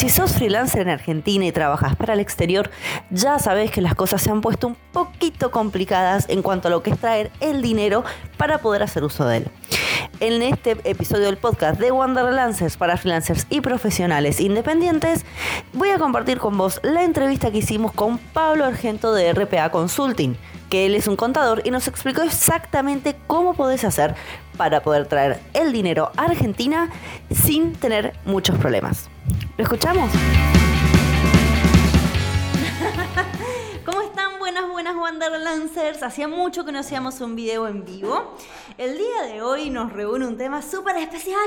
Si sos freelancer en Argentina y trabajas para el exterior, ya sabes que las cosas se han puesto un poquito complicadas en cuanto a lo que es traer el dinero para poder hacer uso de él. En este episodio del podcast de Wanderlancers para freelancers y profesionales independientes, voy a compartir con vos la entrevista que hicimos con Pablo Argento de RPA Consulting, que él es un contador y nos explicó exactamente cómo podés hacer para poder traer el dinero a Argentina sin tener muchos problemas. ¿Lo escuchamos? ¿Cómo están? Buenas, buenas Wanderlancers. Hacía mucho que no hacíamos un video en vivo. El día de hoy nos reúne un tema súper especial,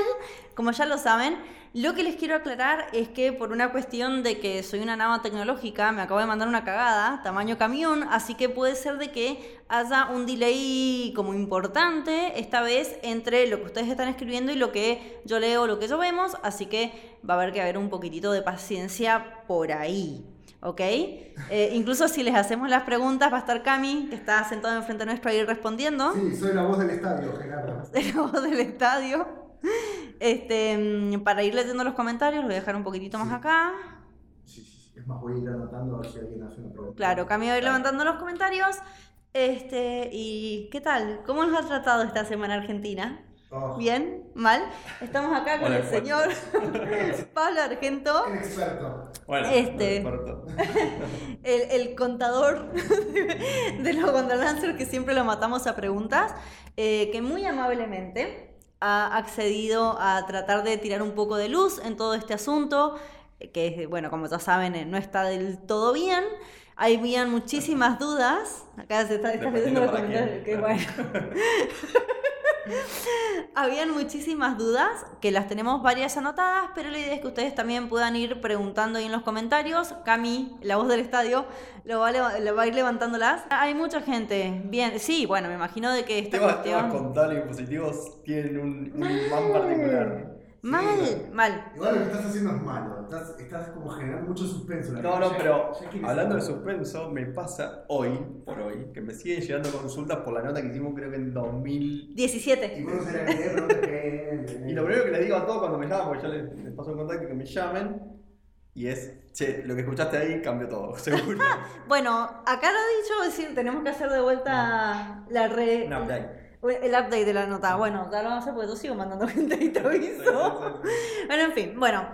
como ya lo saben. Lo que les quiero aclarar es que por una cuestión de que soy una nava tecnológica, me acabo de mandar una cagada, tamaño camión, así que puede ser de que haya un delay como importante esta vez entre lo que ustedes están escribiendo y lo que yo leo, lo que yo vemos, así que va a haber que haber un poquitito de paciencia por ahí. ¿ok? Eh, incluso si les hacemos las preguntas, va a estar Cami, que está sentado enfrente nuestro ahí respondiendo. Sí, soy la voz del estadio, Gerardo. Soy la voz del estadio. Este, mm, para ir leyendo los comentarios, lo voy a dejar un poquitito más acá. Sí, sí, sí. Es más, voy a ir anotando a ver si alguien hace una pregunta. Claro, Cami va a ir levantando los comentarios. Este, ¿y qué tal? ¿Cómo nos ha tratado esta semana Argentina? Oh, ¿Bien? ¿Mal? Estamos acá con Hola, el señor Pablo Argento. El experto. Bueno, Este. importa. el, el contador de los Wanderlancers que siempre lo matamos a preguntas, eh, que muy amablemente ha accedido a tratar de tirar un poco de luz en todo este asunto, que bueno, como ya saben, eh, no está del todo bien. Habían muchísimas dudas. Acá se está, está los comentarios. Qué bueno. Habían muchísimas dudas, que las tenemos varias anotadas, pero la idea es que ustedes también puedan ir preguntando ahí en los comentarios. Cami, la voz del estadio, lo va, a leva- lo va a ir levantándolas. Hay mucha gente. Bien, sí, bueno, me imagino de que esta Temas, cuestión... temas contables y impositivos tienen un, un imán particular. Mal, Sí. mal. Igual lo que estás haciendo es malo. Estás, estás como generando mucho suspenso. La No, no, ya- pero ya hablando de suspenso, me pasa hoy, por hoy, que me siguen llegando consultas por la nota que hicimos creo que en 2000. 17. Y vos no. Y lo primero que les digo a todos cuando me llaman, porque ya les, les paso un contacto, que me llamen, y es, che, lo que escuchaste ahí cambió todo, seguro. Bueno, acá lo he dicho, es decir, tenemos que hacer de vuelta la red... Update. El update de la nota. Bueno, ya lo vamos a hacer porque yo sigo mandando gente y te aviso. Bueno, en fin, bueno.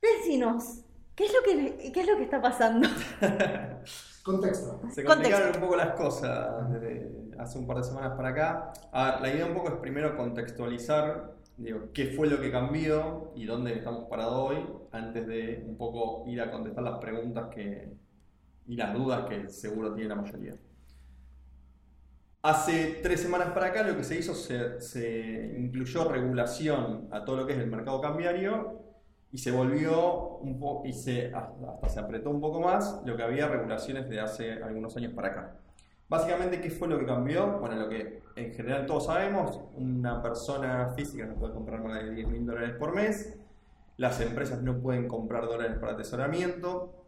Decinos, ¿qué es lo que, qué es lo que está pasando? Contexto. Se Contexto. complicaron un poco las cosas desde hace un par de semanas para acá. A ver, la idea un poco es primero contextualizar digo, qué fue lo que cambió y dónde estamos parados hoy, antes de un poco ir a contestar las preguntas que, y las dudas que seguro tiene la mayoría. Hace tres semanas para acá lo que se hizo, se, incluyó regulación a todo lo que es el mercado cambiario y se volvió un poco, y se, hasta se apretó un poco más lo que había regulaciones de hace algunos años para acá. Básicamente, ¿qué fue lo que cambió? Bueno, lo que en general todos sabemos, una persona física no puede comprar más de 10 mil dólares por mes, las empresas no pueden comprar dólares para atesoramiento,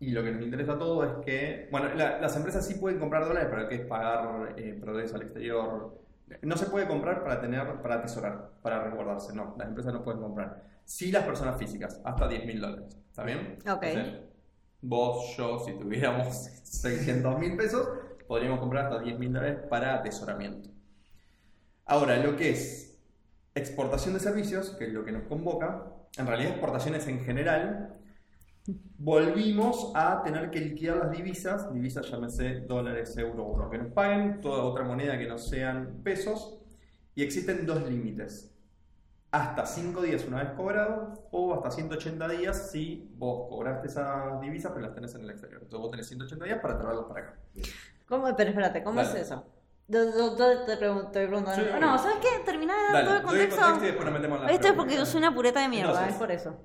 y lo que nos interesa a todos es que, bueno, la- las empresas sí pueden comprar dólares para lo que es pagar eh, progreso al exterior. No se puede comprar para tener, para atesorar, para resguardarse, no, las empresas no pueden comprar. Sí las personas físicas, hasta 10 mil dólares, ¿está bien? Ok. Entonces, vos, yo, si tuviéramos 600 mil pesos, podríamos comprar hasta 10 mil dólares para atesoramiento. Ahora, lo que es exportación de servicios, que es lo que nos convoca, en realidad exportaciones en general, volvimos a tener que liquidar las divisas, divisas llámese dólares, euros o lo que nos paguen, toda otra moneda que no sean pesos, y existen dos límites. Hasta 5 días una vez cobrado o hasta 180 días si vos cobraste esas divisas pero las tenés en el exterior. Entonces vos tenés 180 días para traerlas para acá. ¿Cómo? Pero espérate, ¿cómo Dale. es eso? Yo, te pregunto, te pregunto. Sí, no. ¿sabes qué? Terminá de dar todo el Dale, doy el contexto. contexto y después nos metemos en la Esto es porque yo soy una pureta de mierda, Entonces, es por eso.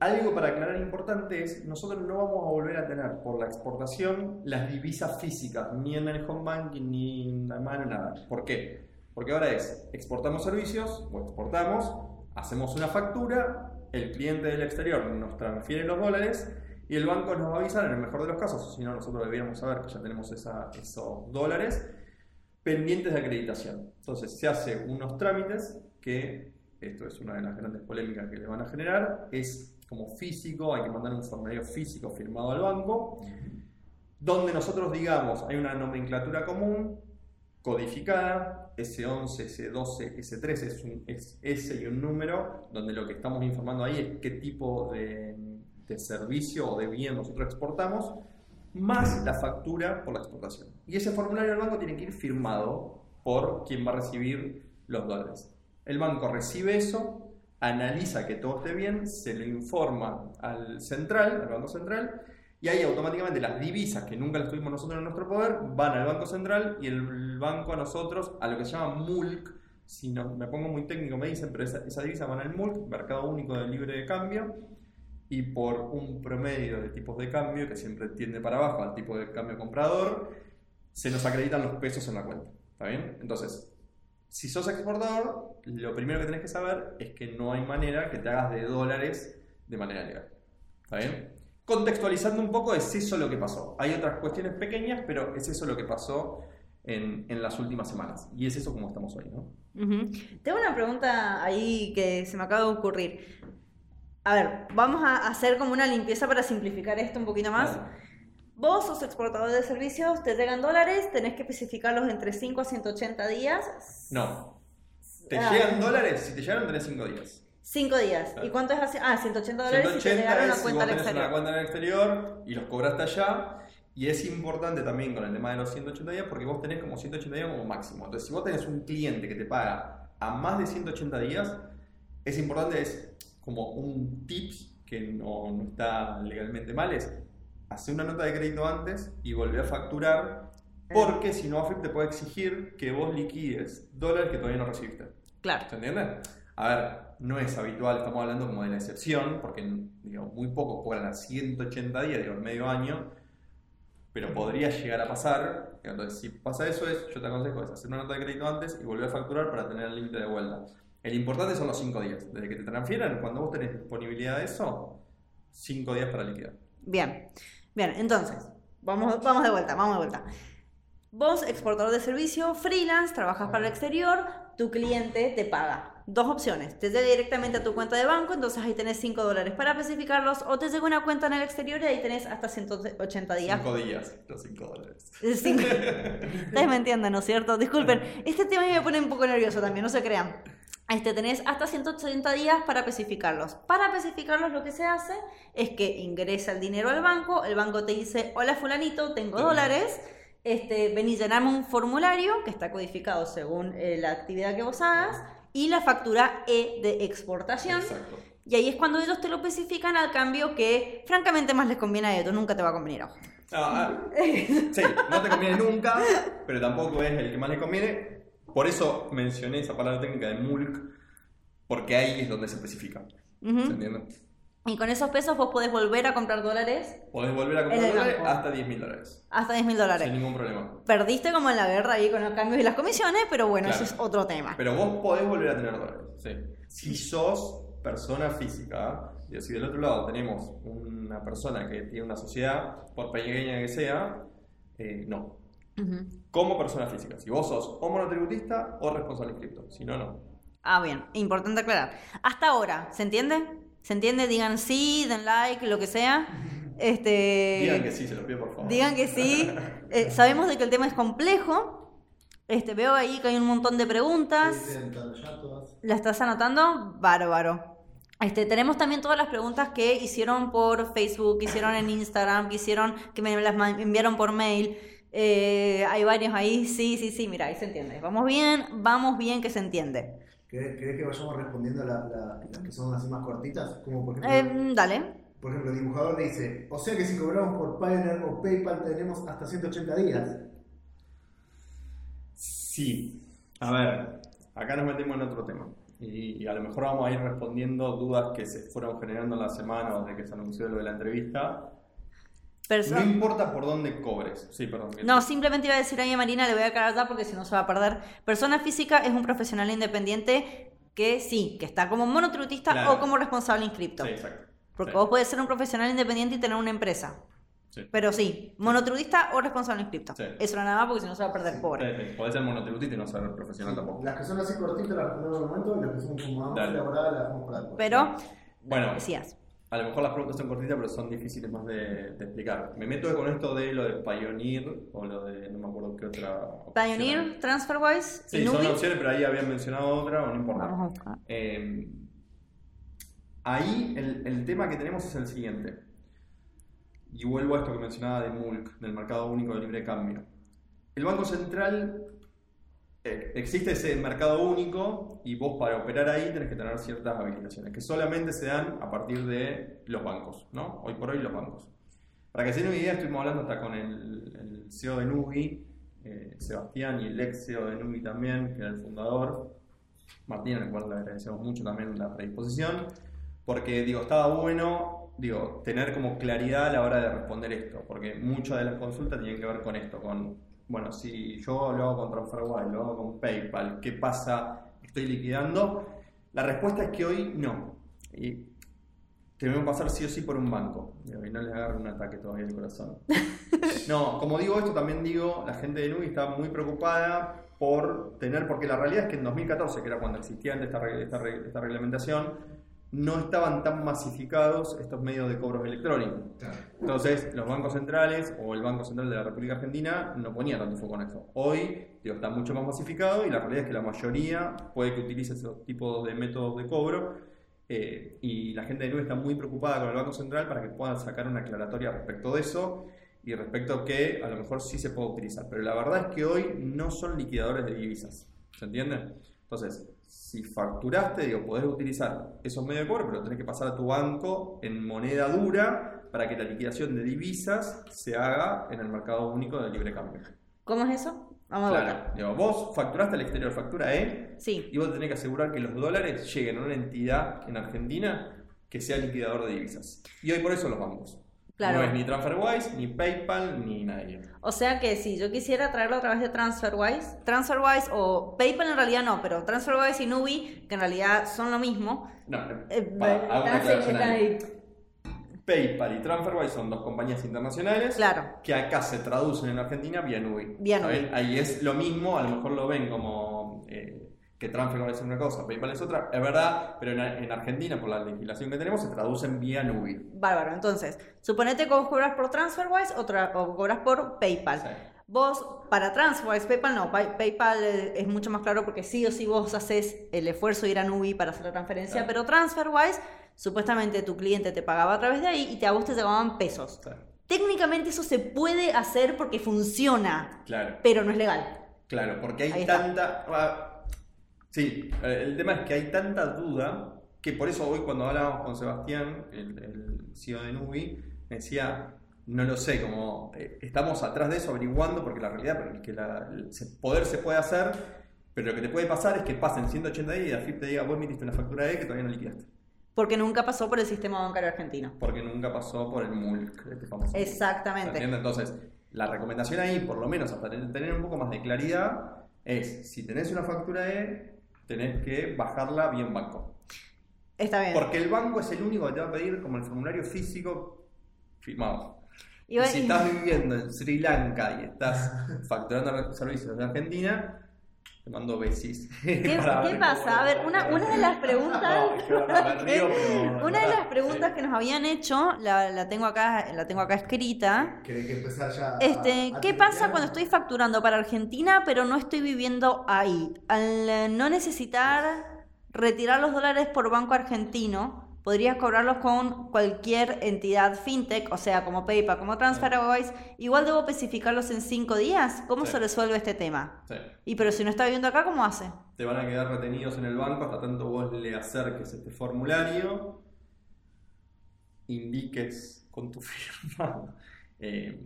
Algo para aclarar importante es, nosotros no vamos a volver a tener por la exportación las divisas físicas, ni en el home banking, ni en la mano, nada. ¿Por qué? Porque ahora es, exportamos servicios o exportamos, hacemos una factura, el cliente del exterior nos transfiere los dólares y el banco nos va a avisar en el mejor de los casos, si no nosotros deberíamos saber que ya tenemos esos dólares pendientes de acreditación. Entonces se hace unos trámites que, esto es una de las grandes polémicas que le van a generar, es como físico, hay que mandar un formulario físico firmado al banco, donde nosotros digamos, hay una nomenclatura común, codificada, S11, S12, S13 es, un, es S y un número, donde lo que estamos informando ahí es qué tipo de, de servicio o de bien nosotros exportamos, más la factura por la exportación. Y ese formulario del banco tiene que ir firmado por quien va a recibir los dólares. El banco recibe eso, analiza que todo esté bien, se lo informa al central, al banco central, y ahí automáticamente las divisas que nunca las tuvimos nosotros en nuestro poder van al banco central y el banco a nosotros, a lo que se llama MULC, si no, me pongo muy técnico me dicen, pero esa, esa divisa van al MULC, Mercado Único de Libre de Cambio, y por un promedio de tipos de cambio que siempre tiende para abajo al tipo de cambio comprador, se nos acreditan los pesos en la cuenta. ¿Está bien? Entonces, si sos exportador, lo primero que tenés que saber es que no hay manera que te hagas de dólares de manera legal. ¿Está bien? Contextualizando un poco, es eso lo que pasó. Hay otras cuestiones pequeñas, pero es eso lo que pasó en, en las últimas semanas. Y es eso como estamos hoy, ¿no? Tengo una pregunta ahí que se me acaba de ocurrir. A ver, vamos a hacer como una limpieza para simplificar esto un poquito más. Vale. Vos sos exportador de servicios, te llegan dólares, tenés que especificarlos entre 5 a 180 días. No. ¿Te Ah. llegan dólares? Si te llegaron, tenés 5 días. 5 días. Claro. ¿Y cuánto es así? Ah, 180 dólares si te 180 llegaron a si cuenta vos al tenés una exterior. cuenta en el exterior y los cobraste allá. Y es importante también con el tema de los 180 días porque vos tenés como 180 días como máximo. Entonces, si vos tenés un cliente que te paga a más de 180 días, es importante, es como un tips que no, no está legalmente mal, es hacer una nota de crédito antes y volver a facturar porque si no, AFIP te puede exigir que vos liquides dólares que todavía no recibiste. Claro. ¿Se entiende? A ver, no es habitual, estamos hablando como de la excepción, porque digo, muy pocos cobran a 180 días, digo, medio año, pero podría llegar a pasar. Entonces, si pasa eso, es, yo te aconsejo es hacer una nota de crédito antes y volver a facturar para tener el límite de vuelta. El importante son los 5 días. Desde que te transfieran, cuando vos tenés disponibilidad de eso, 5 días para liquidar. Bien, bien, entonces, vamos, vamos de vuelta, vamos de vuelta. Vos, exportador de servicio, freelance, trabajas para el exterior, tu cliente te paga. Dos opciones, te llega directamente a tu cuenta de banco, entonces ahí tenés 5 dólares para especificarlos, o te llega una cuenta en el exterior y ahí tenés hasta 180 días. 5 días, los 5 dólares. Cinco- Ustedes me entienden, ¿no es cierto? Disculpen, este tema me pone un poco nervioso también, no se crean. Este, tenés hasta 180 días para especificarlos. Para especificarlos lo que se hace es que ingresa el dinero al banco, el banco te dice, hola fulanito, tengo dólares, este, vení llename un formulario que está codificado según eh, la actividad que vos hagas y la factura E de exportación. Exacto. Y ahí es cuando ellos te lo especifican al cambio que francamente más les conviene a ellos, nunca te va a convenir a. Ah, ah, sí, no te conviene nunca, pero tampoco es el que más le conviene. Por eso mencioné esa palabra técnica de MULC, porque ahí es donde se especifica. Ujú. ¿Se entiende? Y con esos pesos vos podés volver a comprar dólares Podés volver a comprar dólares banco. hasta 10 mil dólares. hasta 10 mil dólares. Sin ningún problema. Perdiste como en la guerra ahí con los cambios y las comisiones, pero bueno, Claro. eso es otro tema. Pero vos podés volver a tener dólares. Sí. Si sos persona física, y si del otro lado tenemos una persona que tiene una sociedad, por pequeña que sea, eh, no. Ujú. Como persona física. Si vos sos o monotributista o responsable inscripto. Si no, no. Ah, bien, importante aclarar. Hasta ahora, ¿se entiende? ¿Se entiende? Digan sí, den like, lo que sea. Este, Digan que sí, se los pido por favor. Digan que sí. Eh, sabemos de que el tema es complejo. Este, veo ahí que hay un montón de preguntas. ¿La estás anotando? Bárbaro. Este, tenemos también todas las preguntas que hicieron por Facebook, que hicieron en Instagram, que hicieron, que me las enviaron por mail. Eh, hay varios ahí, sí, sí, sí, mira, ahí se entiende. Vamos bien, vamos bien que se entiende. ¿Querés, querés que vayamos respondiendo la- la- las que son así más cortitas? Como por ejemplo, Eh, dale. por ejemplo, el dibujador dice, o sea que si cobramos por Payoneer o PayPal tenemos hasta 180 días. Sí. A ver, acá nos metemos en otro tema. Y, y a lo mejor vamos a ir respondiendo dudas que se fueron generando en la semana desde que se anunció lo de la entrevista. No importa por dónde cobres. Sí, perdón. No, simplemente iba a decir ahí a Marina, le voy a ya porque si no se va a perder. Persona física es un profesional independiente que sí, que está como monotributista Claro. o como responsable inscripto. Sí, exacto. Porque Sí. vos podés ser un profesional independiente y tener una empresa. Sí. Pero sí, monotributista o responsable inscripto. Sí. Eso no nada más porque si no se va a perder, pobre. Sí, sí. Podés ser monotributista y no ser profesional tampoco. Las que son así cortitas las respondemos en el momento y las que son como más elaboradas las dejamos para después. Pero, Bueno, decías. A lo mejor las preguntas son cortitas, pero son difíciles más de, de explicar. Me meto con esto de lo de Pioneer o lo de, no me acuerdo qué otra. opción hay. Pioneer, TransferWise Sí, son opciones, pero ahí habían mencionado otra, o no importa. Vamos a buscar. Eh, ahí el, el tema que tenemos es el siguiente. Y vuelvo a esto que mencionaba de MULC, del mercado único de libre cambio. El Banco Central, existe ese mercado único y vos para operar ahí tenés que tener ciertas habilitaciones que solamente se dan a partir de los bancos, ¿no? Hoy por hoy los bancos. Para que se den una idea, estuvimos hablando hasta con el, el CEO de Nubi, eh, Sebastián, y el ex CEO de Nubi también, que era el fundador, Martín, al cual le agradecemos mucho también la predisposición, porque digo, estaba bueno digo, tener como claridad a la hora de responder esto, porque muchas de las consultas tienen que ver con esto, con, bueno, si yo lo hago con TransferWise, lo hago con PayPal, ¿qué pasa? ¿Estoy liquidando? La respuesta es que hoy no. Y tenemos que pasar sí o sí por un banco. Y no les agarre un ataque todavía al corazón. No, como digo esto, también digo, la gente de Nubi está muy preocupada por tener, porque la realidad es que en 2014, que era cuando existía esta, esta, esta reglamentación, no estaban tan masificados estos medios de cobros electrónicos. Claro. Entonces, los bancos centrales o el Banco Central de la República Argentina no ponía tanto foco en eso. Hoy, digo, está mucho más masificado y la realidad es que la mayoría puede que utilice esos tipos de métodos de cobro eh, y la gente de Nube está muy preocupada con el Banco Central para que puedan sacar una aclaratoria respecto de eso y respecto a que a lo mejor sí se puede utilizar. Pero la verdad es que hoy no son liquidadores de divisas. ¿Se entiende? Entonces, si facturaste, digo, podés utilizar esos medios de cobro, pero tenés que pasar a tu banco en moneda dura para que la liquidación de divisas se haga en el mercado único de libre cambio. ¿Cómo es eso? Vamos a Claro, buscar. digo, vos facturaste al exterior, factura E, Sí, y vos tenés que asegurar que los dólares lleguen a una entidad en Argentina que sea liquidador de divisas. Y hoy por eso los bancos. Claro. No es ni TransferWise, ni PayPal, ni nadie. o sea que si yo quisiera traerlo a través de TransferWise, TransferWise o PayPal en realidad no, pero TransferWise y Nubi, que en realidad son lo mismo. No, eh, para, ahí. PayPal y TransferWise son dos compañías internacionales Claro. que acá se traducen en Argentina vía Nubi. Vía ¿Está Nubi. Ahí es lo mismo, a lo mejor lo ven como eh, que TransferWise es una cosa, PayPal es otra, es verdad, pero en, en Argentina, por la legislación que tenemos, se traducen vía Nubi. Bárbaro. Entonces, suponete que vos cobras por TransferWise o, tra- o cobras por PayPal. Sí. Vos, para TransferWise, PayPal no. Pay- PayPal eh, es mucho más claro porque sí o sí vos haces el esfuerzo de ir a Nubi para hacer la transferencia, Claro. pero TransferWise, supuestamente tu cliente te pagaba a través de ahí y te, a vos te llegaban pesos. Técnicamente eso se puede hacer porque funciona, Claro. pero no es legal. Claro, porque hay tanta. Sí, eh, el tema es que hay tanta duda que por eso hoy cuando hablábamos con Sebastián, el, el CEO de Nubi, me decía, no lo sé, como eh, estamos atrás de eso averiguando porque la realidad es que la- el poder se puede hacer, pero lo que te puede pasar es que pasen 180 días y AFIP te diga, vos emitiste una factura de que todavía no liquidaste, Porque nunca pasó por el sistema bancario argentino. porque nunca pasó por el MULC, este famoso MULC. ¿Se Exactamente. Entonces, la recomendación ahí, por lo menos hasta tener un poco más de claridad, es si tenés una factura E, tenés que bajarla bien banco. Está bien. Porque el banco es el único que te va a pedir como el formulario físico firmado. Y Y va- si estás viviendo en Sri Lanka y estás facturando servicios de Argentina, te mando besis. ¿Qué, pasa? A ver, una, una de las preguntas. Una de las preguntas que nos habían hecho, la, la tengo acá, la tengo acá escrita. ¿Querés que empezar ya? Este, a ¿qué pasa cuando estoy facturando para Argentina pero no estoy viviendo ahí? Al no necesitar retirar los dólares por banco argentino, podrías cobrarlos con cualquier entidad fintech, o sea, como PayPal, como TransferWise. Igual debo especificarlos en cinco días. ¿Cómo Sí. se resuelve este tema? Sí. Y pero si no está viviendo acá, ¿cómo hace? te van a quedar retenidos en el banco hasta tanto vos le acerques este formulario, indiques con tu firma eh,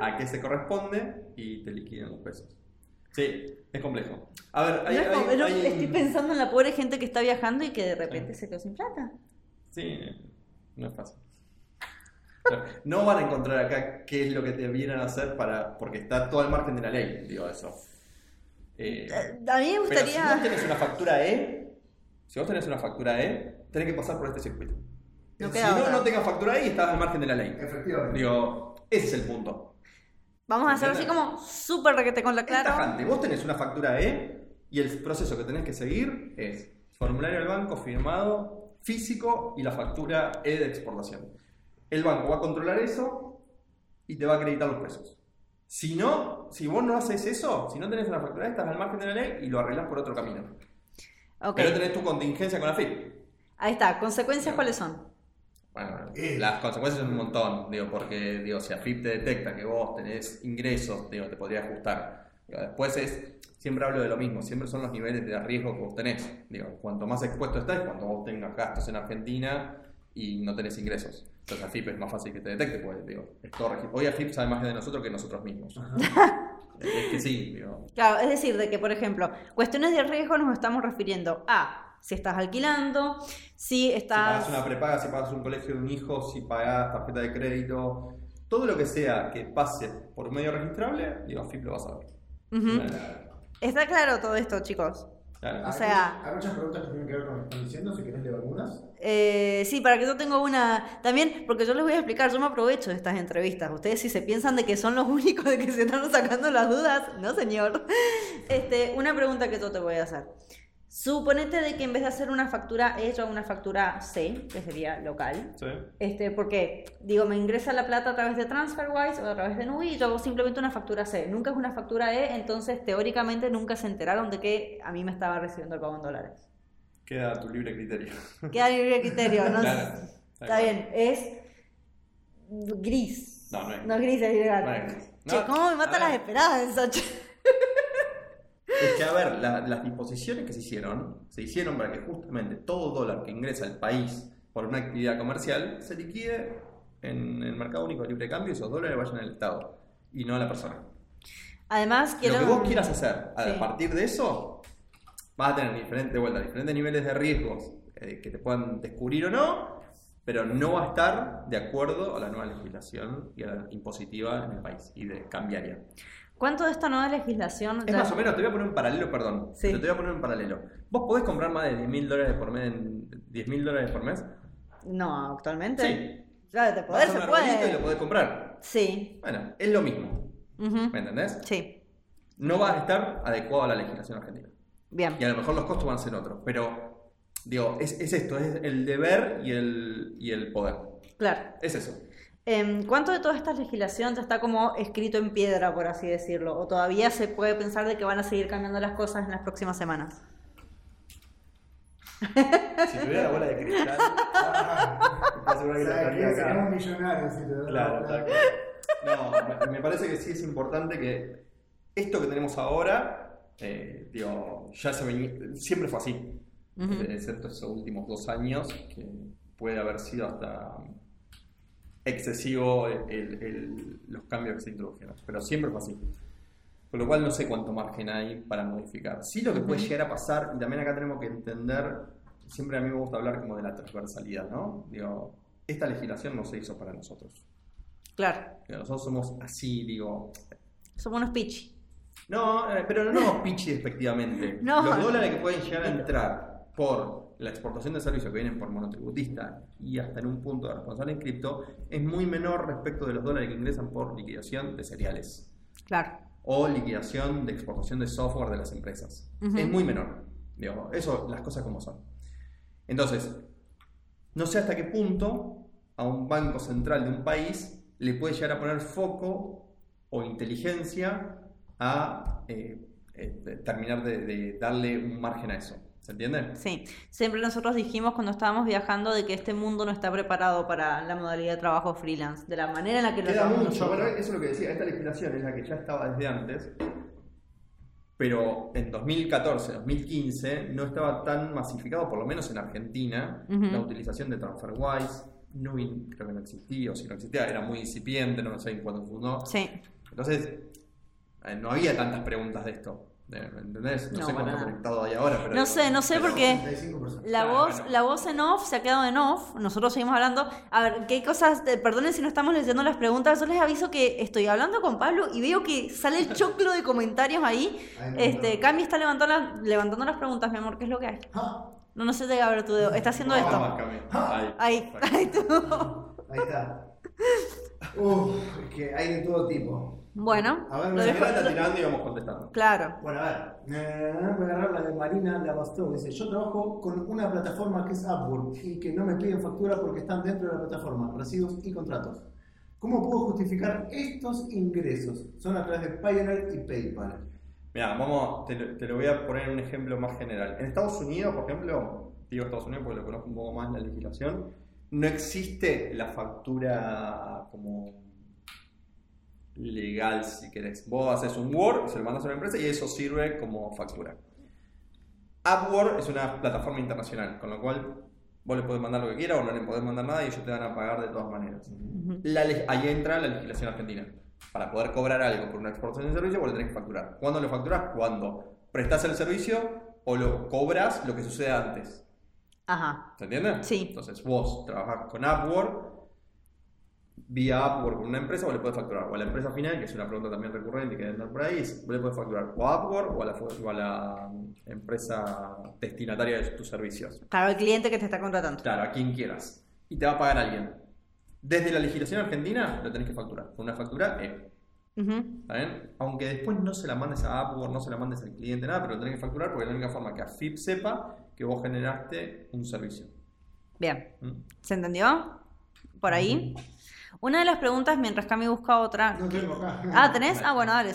a qué se corresponde y te liquiden los pesos. Sí, es complejo. A ver, No hay- no, hay- Estoy pensando en la pobre gente que está viajando y que de repente se quedó sin plata. Sí, no es fácil. No van a encontrar acá qué es lo que te vienen a hacer para. porque está todo al margen de la ley, digo eso. Eh, A mí me Pero si gustaría... vos tenés una factura E, si vos tenés una factura E, tenés que pasar por este circuito. No si queda no, otra. no tengas factura E y estás al margen de la ley. Efectivamente. Digo, ese es el punto. Vamos a hacer así como súper requete con la clara. tajante. Vos tenés una factura E y el proceso que tenés que seguir es formulario del banco firmado, físico y la factura E de exportación. El banco va a controlar eso y te va a acreditar los pesos. Si no, si vos no haces eso, si no tenés una factura, estás al margen de la ley y lo arreglás por otro camino. Pero tenés tu contingencia con la FIP. Ahí está. ¿Consecuencias cuáles son? Bueno, Eh. las consecuencias son un montón, digo, porque digo, si AFIP te detecta que vos tenés ingresos, digo, te podría ajustar. Después es, siempre hablo de lo mismo, siempre son los niveles de riesgo que vos tenés. Digo, cuanto más expuesto estás, cuanto vos tengas gastos en Argentina y no tenés ingresos. Entonces AFIP es más fácil que te detecte, pues digo, es todo Hoy AFIP sabe más de nosotros que nosotros mismos. es que sí, digo. Claro, es decir, de que, por ejemplo, cuestiones de riesgo nos estamos refiriendo a si estás alquilando, si Si estás... pagas una prepaga, si pagas un colegio de un hijo, si pagas tarjeta de crédito, todo lo que sea que pase por medio registrable, digo, AFIP lo vas a ver. Ujú. Claro, Está claro todo esto, chicos. claro. O sea- Hay muchas preguntas que tienen que ver con lo que están diciendo, si querés leer algunas. Eh, sí, para que yo tenga una... También, porque yo les voy a explicar, yo me aprovecho de estas entrevistas. Ustedes si se piensan de que son los únicos de que se están sacando las dudas, no señor. Este, una pregunta que yo te voy a hacer. Suponete de que en vez de hacer una factura E, yo hago una factura C, que sería local. Sí. Este, porque, digo, me ingresa la plata a través de TransferWise o a través de Nubi y yo hago simplemente una factura C. Nunca es una factura E, entonces teóricamente nunca se enteraron de que a mí me estaba recibiendo el pago en dólares. Queda a tu libre criterio. Queda libre criterio, ¿no? Claro. Está bien, es gris. No, no es No es gris, es ilegal. No es gris. Che, No, ¿cómo me matan a las esperanzas? che? Es que, a ver, la- las disposiciones que se hicieron, se hicieron para que justamente todo dólar que ingresa al país por una actividad comercial se liquide en el mercado único de libre cambio y esos dólares vayan al Estado y no a la persona. Además, quiero... Lo que vos quieras hacer a Sí. partir de eso, vas a tener diferentes, de vuelta, diferentes niveles de riesgos eh, que te puedan descubrir o no, pero no va a estar de acuerdo a la nueva legislación y a la impositiva en el país y de cambiaria. ¿Cuánto de esta nueva legislación... Es ya- más o menos, te voy a poner un paralelo, perdón. Sí. pero te voy a poner un paralelo. ¿Vos podés comprar más de 10 mil dólares por mes? en- 10 mil dólares por mes? No, actualmente. Sí. Ya, de Vas poder a se arbolito y lo puede. podés comprar. Sí. Bueno, es lo mismo. Ujú. ¿Me entendés? Sí. No va a estar adecuado a la legislación argentina. Bien. Y a lo mejor los costos van a ser otros. Pero, digo, es, es esto, es el deber y el, y el poder. Claro. Es eso. Em, ¿Cuánto de toda esta legislación ya está como escrito en piedra, por así decirlo? ¿O todavía se puede pensar de que van a seguir cambiando las cosas en las próximas semanas? Si tuviera la bola de cristal, acá. Seremos millonarios si te doy Claro, cual. No, me- me parece que sí es importante que esto que tenemos ahora, eh, digo, ya se venía, siempre fue así, excepto estos últimos dos años, que puede haber sido hasta excesivo el- los cambios que se introdujeron, pero siempre fue así. Con lo cual no sé cuánto margen hay para modificar. Sí lo que puede llegar a pasar, y también acá tenemos que entender, siempre a mí me gusta hablar como de la transversalidad, ¿no? Digo, esta legislación no se hizo para nosotros. Claro. Digo, Nosotros somos así, digo. Somos unos pitch. No, eh, pero no pichi despectivamente. No. Los dólares que pueden llegar a entrar por la exportación de servicios que vienen por monotributista y hasta en un punto de responsable en cripto es muy menor respecto de los dólares que ingresan por liquidación de cereales Claro. o liquidación de exportación de software de las empresas. Es muy menor. Digo, eso, las cosas como son. Entonces, no sé hasta qué punto a un banco central de un país le puede llegar a poner foco o inteligencia a eh, eh, terminar de, de darle un margen a eso. ¿Se entiende? Sí. Siempre nosotros dijimos cuando estábamos viajando de que este mundo no está preparado para la modalidad de trabajo freelance, de la manera en la que lo Queda mucho, bueno, eso es lo que decía, esta legislación es la que ya estaba desde antes, pero en 2014, 2015 no estaba tan masificado, por lo menos en Argentina, la utilización de TransferWise, Nubin creo que no existía, o si no existía, era muy incipiente, no sé en cuándo fundó. Sí. Entonces, eh, no había tantas preguntas de esto, ¿me entendés? No, No, sé cuánto nada. conectado hay ahora, pero... No sé, no sé porque 35 personas. la Claro, voz, bueno. la voz en off se ha quedado en off. Nosotros seguimos hablando. A ver, ¿qué cosas? perdonen si no estamos leyendo las preguntas. Yo les aviso que estoy hablando con Pablo y veo que sale el choclo de comentarios ahí. Este. Cami está levantando, las- levantando las preguntas, mi amor. ¿Qué es lo que hay? Ah, No, no se te a ver tu dedo. Está haciendo esto. Cami. Ahí, Ahí, perfecto. ahí tú. ahí está. Uf, es que hay de todo tipo. Bueno, A ver, lo me dejo- está tirando y vamos contestando. Claro. Bueno, a ver. Eh, voy a agarrar la de Marina Lavastó. Dice, yo trabajo con una plataforma que es Upwork y que no me piden factura porque están dentro de la plataforma, residuos y contratos. ¿Cómo puedo justificar estos ingresos? Son a través de Pioneer y PayPal. Mira, vamos, te, lo- te lo voy a poner un ejemplo más general. En Estados Unidos, por ejemplo, digo Estados Unidos porque lo conozco un poco más la legislación, no existe la factura como legal, si querés. Vos haces un Word, se lo mandas a una empresa y eso sirve como factura. Upwork es una plataforma internacional, con lo cual vos le podés mandar lo que quieras o no le podés mandar nada y ellos te van a pagar de todas maneras. La le- ahí entra la legislación argentina. Para poder cobrar algo por una exportación de servicio, vos le tenés que facturar. ¿Cuándo lo facturás? Cuando prestás el servicio o lo cobras lo que sucede antes. Ajá. ¿Se entiende? Sí. Entonces vos trabajás con Upwork, vía Upwork con una empresa, vos le podés facturar. O a la empresa final, que es una pregunta también recurrente que debe andar por ahí, vos le podés facturar o a Upwork o a la, o a la empresa destinataria de tus servicios. Claro, el cliente que te está contratando. Claro, a quien quieras. Y te va a pagar alguien. Desde la legislación argentina lo tenés que facturar. Con una factura E. Ujú. ¿Está bien? Aunque después no se la mandes a Upwork, no se la mandes al cliente, nada, pero lo tenés que facturar porque es la única forma que AFIP sepa que vos generaste un servicio. Bien. ¿Mm? ¿Se entendió? Por ahí. Una de las preguntas, mientras Cami busca otra. No tengo acá. Ah, ¿tenés? Ah, bueno, dale.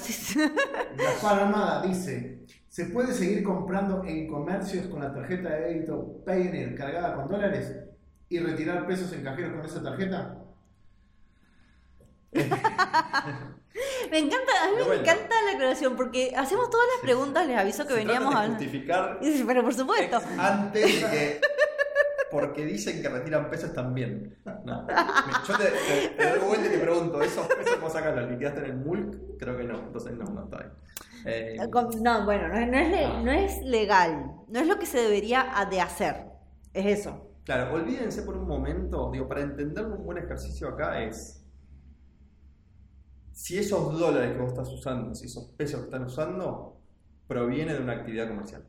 Gaspar Armada dice, ¿se puede seguir comprando en comercios con la tarjeta de débito Payoneer cargada con dólares y retirar pesos en cajeros con esa tarjeta? Me encanta, a mí me encanta la aclaración porque hacemos todas las preguntas, les aviso que Se veníamos hablando. justificar Pero por supuesto. antes de que. Porque dicen que retiran pesos también. No. Yo te, te, te doy vuelta y te pregunto, ¿esos pesos vos sacas los liquidaste en el MULC? Creo que no, entonces no, no está ahí. Eh, No, bueno, no, es- no es no es legal. No es lo que se debería a- de hacer. Es eso. Claro, olvídense por un momento, digo, para entender un buen ejercicio acá es si esos dólares que vos estás usando, si esos pesos que están usando, provienen de una actividad comercial.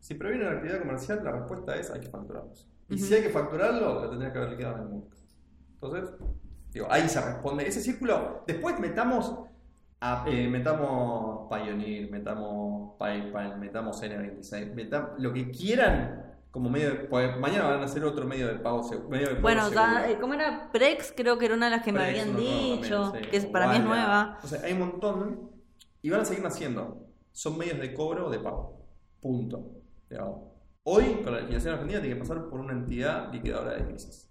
Si proviene de una actividad comercial, la respuesta es hay que facturarlos. Y si hay que facturarlo, lo tendrías que haber liquidado en el MULC. Entonces, digo, ahí se responde. Ese círculo, después metamos a- eh, metamos Pioneer, metamos PayPal, metamos N26, metamos lo que quieran como medio de, pues mañana van a hacer otro medio de pago medio de pago Bueno, da- eh, ¿cómo era? Prex creo que era una de las que me habían dicho, también, sí. que es- para mí es nueva. O sea, hay un montón y van a seguir naciendo. Son medios de cobro o de pago. Punto. Hoy, con la legislación argentina, tiene que pasar por una entidad liquidadora de divisas.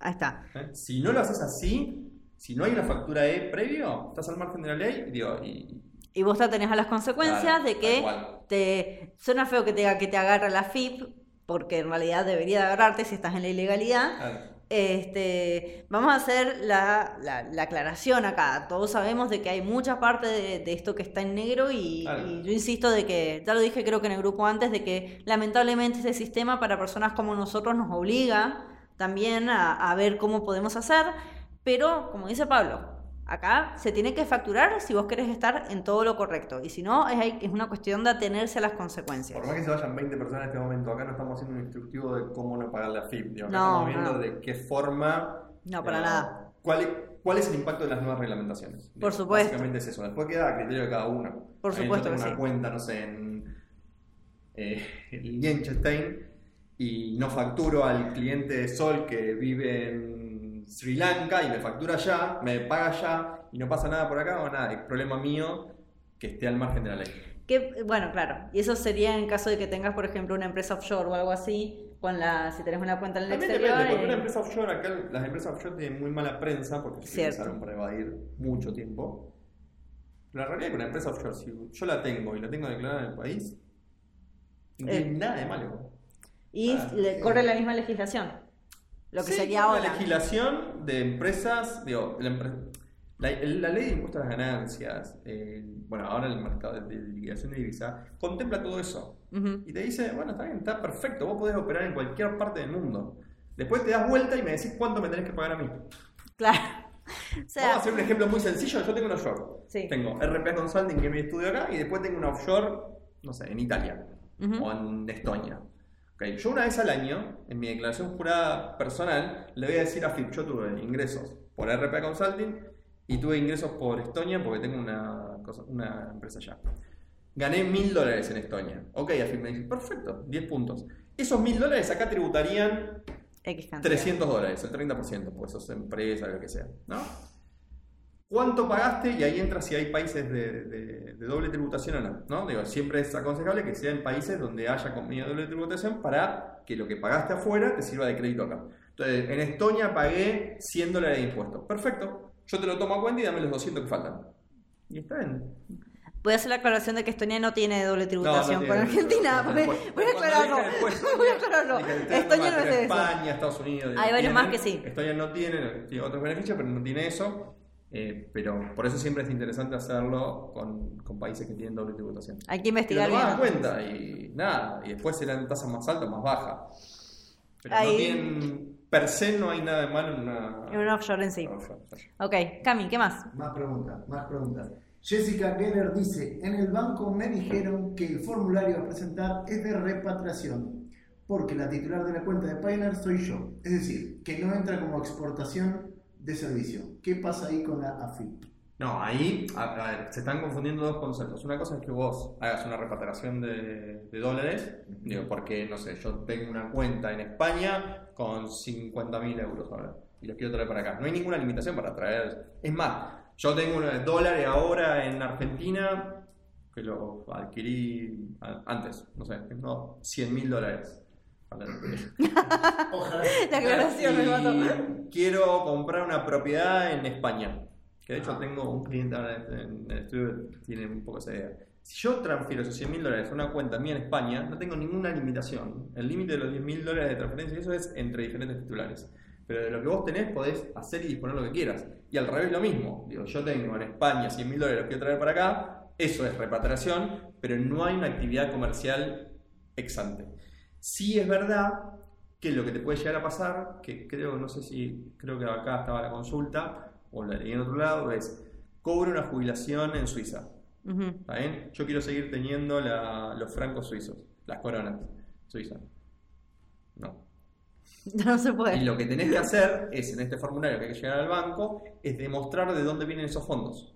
Ahí está. ¿eh? Si no lo haces así, si no hay una factura E previo, estás al margen de la ley y, digo, y Y vos te tenés a las consecuencias Claro, de que te suena feo que te, que te agarre la FIP, porque en realidad debería de agarrarte si estás en la ilegalidad. claro, Este, vamos a hacer la, la- la aclaración acá. Todos sabemos de que hay mucha parte de, de esto que está en negro y, Claro. y yo insisto de que, ya lo dije creo que en el grupo antes, de que lamentablemente este sistema para personas como nosotros nos obliga también a, a ver cómo podemos hacer, pero como dice Pablo, acá se tiene que facturar si vos querés estar en todo lo correcto y si no es, una cuestión de atenerse a las consecuencias. Por más que se vayan 20 personas en este momento, acá no estamos haciendo un instructivo de cómo no pagar la FIP. acá No, estamos viendo no. de qué forma. No, para nada. ¿Cuál, es- ¿Cuál es el impacto de las nuevas reglamentaciones? Por supuesto. Básicamente es eso. Después queda a criterio de cada uno. Por Ahí supuesto Yo tengo que una sí. cuenta, no sé, en, eh, Liechtenstein y no facturo al cliente de Sol que vive en Sri Lanka y me factura allá, me paga allá y no pasa nada por acá o nada. Es problema mío que esté al margen de la ley. Que, bueno, claro, y eso sería en caso de que tengas, por ejemplo, una empresa offshore o algo así, con la, si tenés una cuenta en el También exterior. depende, porque eh, una empresa offshore, acá las empresas offshore tienen muy mala prensa porque se utilizaron para evadir mucho tiempo. La realidad es que una empresa offshore, si yo la tengo y la tengo declarada en el país, no Eh. tiene nada de malo. y Ah, le corre la misma legislación. Lo que Sí, sería ahora. La legislación de empresas, digo, la, empre- la- la ley de impuestos a las ganancias, eh, bueno, ahora el mercado de liquidación de divisa, contempla todo eso. Y te dice, bueno, está bien, está perfecto, vos podés operar en cualquier parte del mundo. Después te das vuelta y me decís cuánto me tenés que pagar a mí. Claro. O Vamos a hacer un ejemplo muy sencillo. Yo tengo un offshore. Sí. Tengo RPA Consulting, que es mi estudio acá, y después tengo un offshore, no sé, en Italia o en Estonia. Yo una vez al año, en mi declaración jurada personal, le voy a decir a FIP, yo tuve ingresos por RPA Consulting y tuve ingresos por Estonia porque tengo una, cosa- una empresa allá. gané mil dólares en Estonia. Ok, afirma, dice, perfecto, 10 puntos. Esos mil dólares acá tributarían X cantidad. 300 dólares, el 30%, pues sos empresa, lo que sea, ¿no? ¿Cuánto pagaste? Y ahí entra si hay países de, de- de doble tributación o no, ¿no? Digo, siempre es aconsejable que sea en países donde haya convenio de doble tributación para que lo que pagaste afuera te sirva de crédito acá. Entonces, en Estonia pagué 100 dólares de impuestos. Perfecto. Yo te lo tomo a cuenta y dame los 200 que faltan. Y está bien. Voy a hacer la aclaración de que Estonia no tiene doble tributación No, no con tiene- Argentina. Voy, voy a aclararlo. Voy a aclararlo. Estonia no eso. España, Estados Unidos. Hay varios más que sí. Estonia no tiene, tiene otros beneficios, pero no tiene eso. Eh, pero por eso siempre es interesante hacerlo con, con países que tienen doble tributación. Hay que Y lo investigar tomas bien. en cuenta y nada. Y después serán tasas más altas, más bajas. Pero Ahí- no tienen, per se no hay nada de malo en una... En un offshore en sí. offshore. Ok, Cami, ¿qué más? Más preguntas, más preguntas. Jessica Geller dice, en el banco me dijeron que el formulario a presentar es de repatriación, porque la titular de la cuenta de Pioneer soy yo. Es decir, que no entra como exportación de servicio. ¿Qué pasa ahí con la AFIP? No, ahí, a, a ver, se están confundiendo dos conceptos. Una cosa es que vos hagas una repatriación de, de dólares, digo, porque, no sé, yo tengo una cuenta en España con 50.000 euros ahora y los quiero traer para acá. No hay ninguna limitación para traer. Es más, yo tengo unos dólares ahora en Argentina que lo adquirí antes, no sé, no, 100.000 dólares. Ojalá. La aclaración, me mató. Quiero comprar una propiedad en España. Que de hecho tengo un cliente ahora en el estudio que tiene un poco esa idea. Si yo transfiero esos 100 mil dólares a una cuenta mía en España, no tengo ninguna limitación. El límite de los 10 mil dólares de transferencia, eso es entre diferentes titulares. Pero de lo que vos tenés, podés hacer y disponer lo que quieras. Y al revés lo mismo. Digo, yo tengo en España 100 mil dólares, los quiero traer para acá. Eso es repatriación, pero no hay una actividad comercial exante. Sí es verdad que lo que te puede llegar a pasar, que creo, no sé si, creo que acá estaba la consulta, o la leí en otro lado, es, cobre una jubilación en Suiza. Ujú. ¿Está bien? Yo quiero seguir teniendo la- los francos suizos, las coronas suizas. No. No se puede. Y lo que tenés que hacer es, en este formulario que hay que llegar al banco, es demostrar de dónde vienen esos fondos.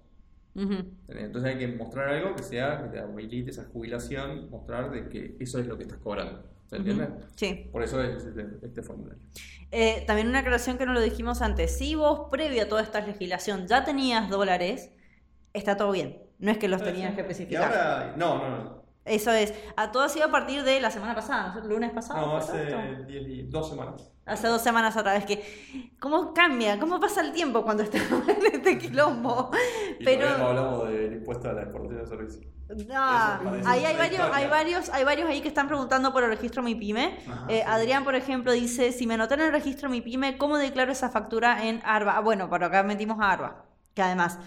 Entonces hay que mostrar algo que sea, que te habilite esa jubilación, mostrar de que eso es lo que estás cobrando. ¿Se entiende? Sí. Por eso es este, este formulario. Eh, también una aclaración que no lo dijimos antes. Si vos, previo a toda esta legislación, ya tenías dólares, está todo bien. No es que los tenías que Y especificar. ahora, no, no, no. Eso es. A todo ha sido a partir de la semana pasada, ¿no? ¿El lunes pasado? No, ¿fue hace esto? 10 y- dos semanas. Hace dos semanas otra vez que. ¿Cómo cambia? ¿Cómo pasa el tiempo cuando estamos en este quilombo? Y Pero. no hablamos del impuesto a la exportación de servicios. No, Eso ahí hay varios, historia. hay varios, hay varios ahí que están preguntando por el registro Mi Pyme. Ajá, Eh, sí. Adrián, por ejemplo, dice, si me anoté en el registro Mi Pyme, ¿cómo declaro esa factura en ARBA? Ah, bueno, por acá metimos a ARBA. Que además,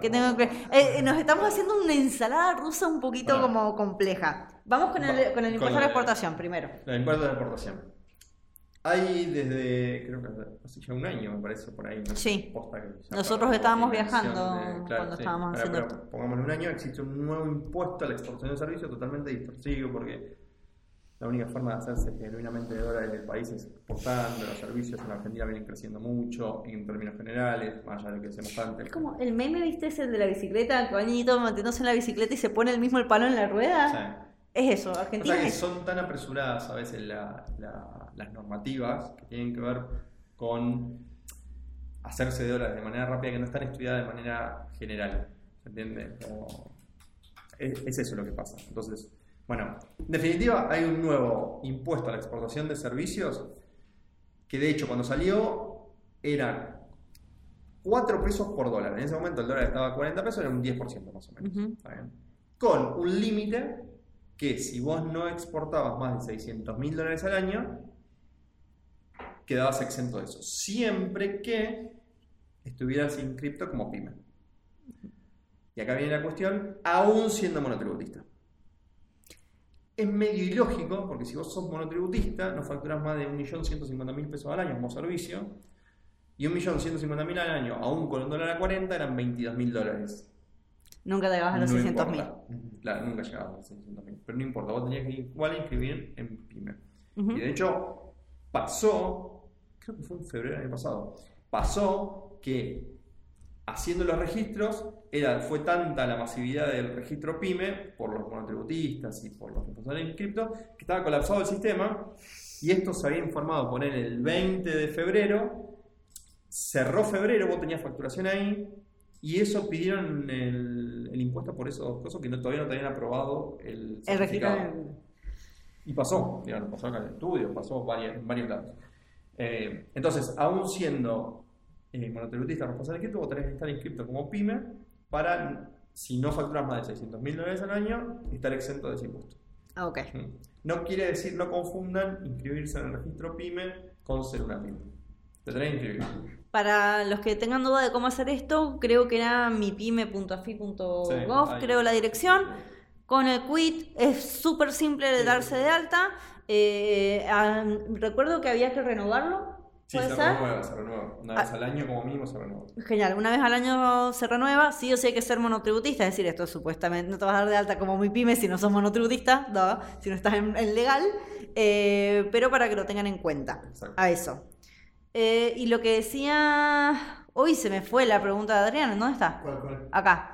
que tengo que... eh, eh, nos estamos haciendo una ensalada rusa un poquito como compleja. Vamos con el, con el con impuesto a la de- exportación primero. El impuesto de la exportación. Hay desde, creo que hace ya un año, me parece, por ahí. ¿no? Sí. Nosotros para- estábamos viajando cuando estábamos Ahora, haciendo pero Pongámosle un año, existe un nuevo impuesto a la exportación de servicios totalmente distorsivo porque la única forma de hacerse genuinamente de dólares del país es exportando. Los servicios en Argentina vienen creciendo mucho en términos generales, más allá de lo que decíamos antes. Es como el meme, ¿viste? Es el de la bicicleta, niñito metiéndose en la bicicleta y se pone el mismo el palo en la rueda. Sí. Es eso, O Argentina sea que es... son tan apresuradas a veces la- la- las normativas que tienen que ver con hacerse de dólares de manera rápida que no están estudiadas de manera general. ¿Se entiende? Como- es, es eso lo que pasa. Entonces, bueno, en definitiva hay un nuevo impuesto a la exportación de servicios que de hecho cuando salió eran 4 pesos por dólar. En ese momento el dólar estaba a 40 pesos, era un 10% más o menos. Ujú. ¿Está bien? Con un límite que si vos no exportabas más de 600 mil dólares al año, quedabas exento de eso. Siempre que estuvieras inscripto como pyme. Y acá viene la cuestión, aún siendo monotributista. Es medio ilógico, porque si vos sos monotributista, no facturas más de 1.150.000 pesos al año como servicio, y 1.150.000 al año, aún con un dólar a 40, eran 22.000 dólares. Nunca vas a los No 600 mil. importa. Claro, nunca llegabas a los 600.000. Pero no importa, vos tenías que igual inscribir en PYME. Y de hecho, pasó, creo que fue en febrero del año pasado, pasó que haciendo los registros era, fue tanta la masividad del registro PYME por los monotributistas y por los responsables inscriptos que estaba colapsado el sistema y esto se había informado poner el 20 de febrero, cerró febrero, vos tenías facturación ahí y eso pidieron el, el impuesto por esos cosas que no, todavía no te habían aprobado el El registro. Y pasó, digamos, pasó acá en el estudio, pasó varias- en varios lados. Eh, entonces, aún siendo eh, monotributista responsable inscrito, vos tenés que estar inscrito como PYME para, si no facturas más de 600 mil dólares al año, estar exento de ese impuesto. Ah, ok. ¿Mm? No quiere decir, no confundan inscribirse en el registro PYME con ser una PYME. Te tenés que inscribir. Para los que tengan duda de cómo hacer esto, creo que era mipyme.afi.gov, Sí, creo la dirección. Con el quit es súper simple de darse de alta. Eh, ah, recuerdo que había que renovarlo. Sí, ¿Puede se ser? renueva, se renueva. Una Ah. vez al año como mínimo se renueva. Genial, una vez al año se renueva, sí o sí hay que ser monotributista, es decir, esto supuestamente no te vas a dar de alta como muy pyme si no sos monotributista, no, si no estás en, en legal, eh, pero para que lo tengan en cuenta, Exacto. a eso. Eh, y lo que decía, hoy se me fue la pregunta de Adrián, ¿dónde está? ¿Cuál, cuál? Acá.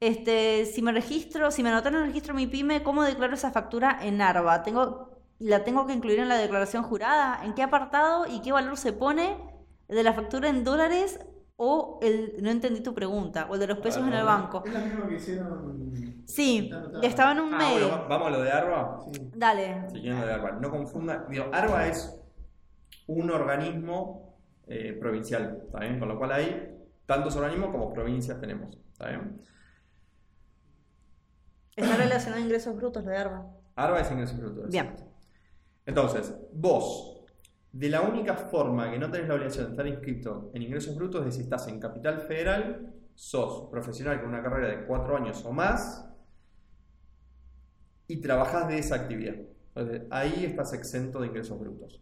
Este, si me registro, si me anotaron en el registro mi pyme, ¿cómo declaro esa factura en ARBA? Tengo, ¿La tengo que incluir en la declaración jurada? ¿En qué apartado y qué valor se pone de la factura en dólares o el, no entendí tu pregunta, o el de los pesos Ah, en el no. banco? Es la misma que hicieron. Sí, estaba en un Ah, mail. bueno, vamos a lo de ARBA. Sí. Dale. Si quieren lo de ARBA. No confundan. Digo, ARBA es un organismo eh, provincial, ¿está bien? Con lo cual hay tantos organismos como provincias tenemos, ¿está bien? Está relacionado a ingresos brutos de ARBA. ARBA es ingresos brutos. Bien. Entonces, vos, de la única forma que no tenés la obligación de estar inscrito en ingresos brutos es si estás en Capital Federal, sos profesional con una carrera de cuatro años o más y trabajás de esa actividad. Entonces, ahí estás exento de ingresos brutos.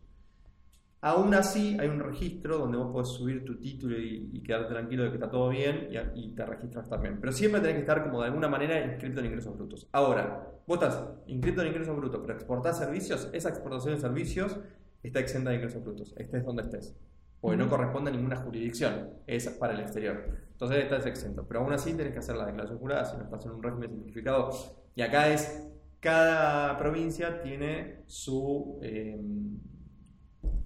Aún así, hay un registro donde vos podés subir tu título y, y quedarte tranquilo de que está todo bien y, y te registras también. Pero siempre tenés que estar como de alguna manera inscrito en ingresos brutos. Ahora, vos estás inscrito en ingresos brutos, pero exportás servicios, esa exportación de servicios está exenta de ingresos brutos, estés donde estés. Porque no corresponde a ninguna jurisdicción, es para el exterior. Entonces estás exento. Pero aún así tenés que hacer la declaración jurada si no estás en un régimen simplificado. Y acá es, cada provincia tiene su... eh,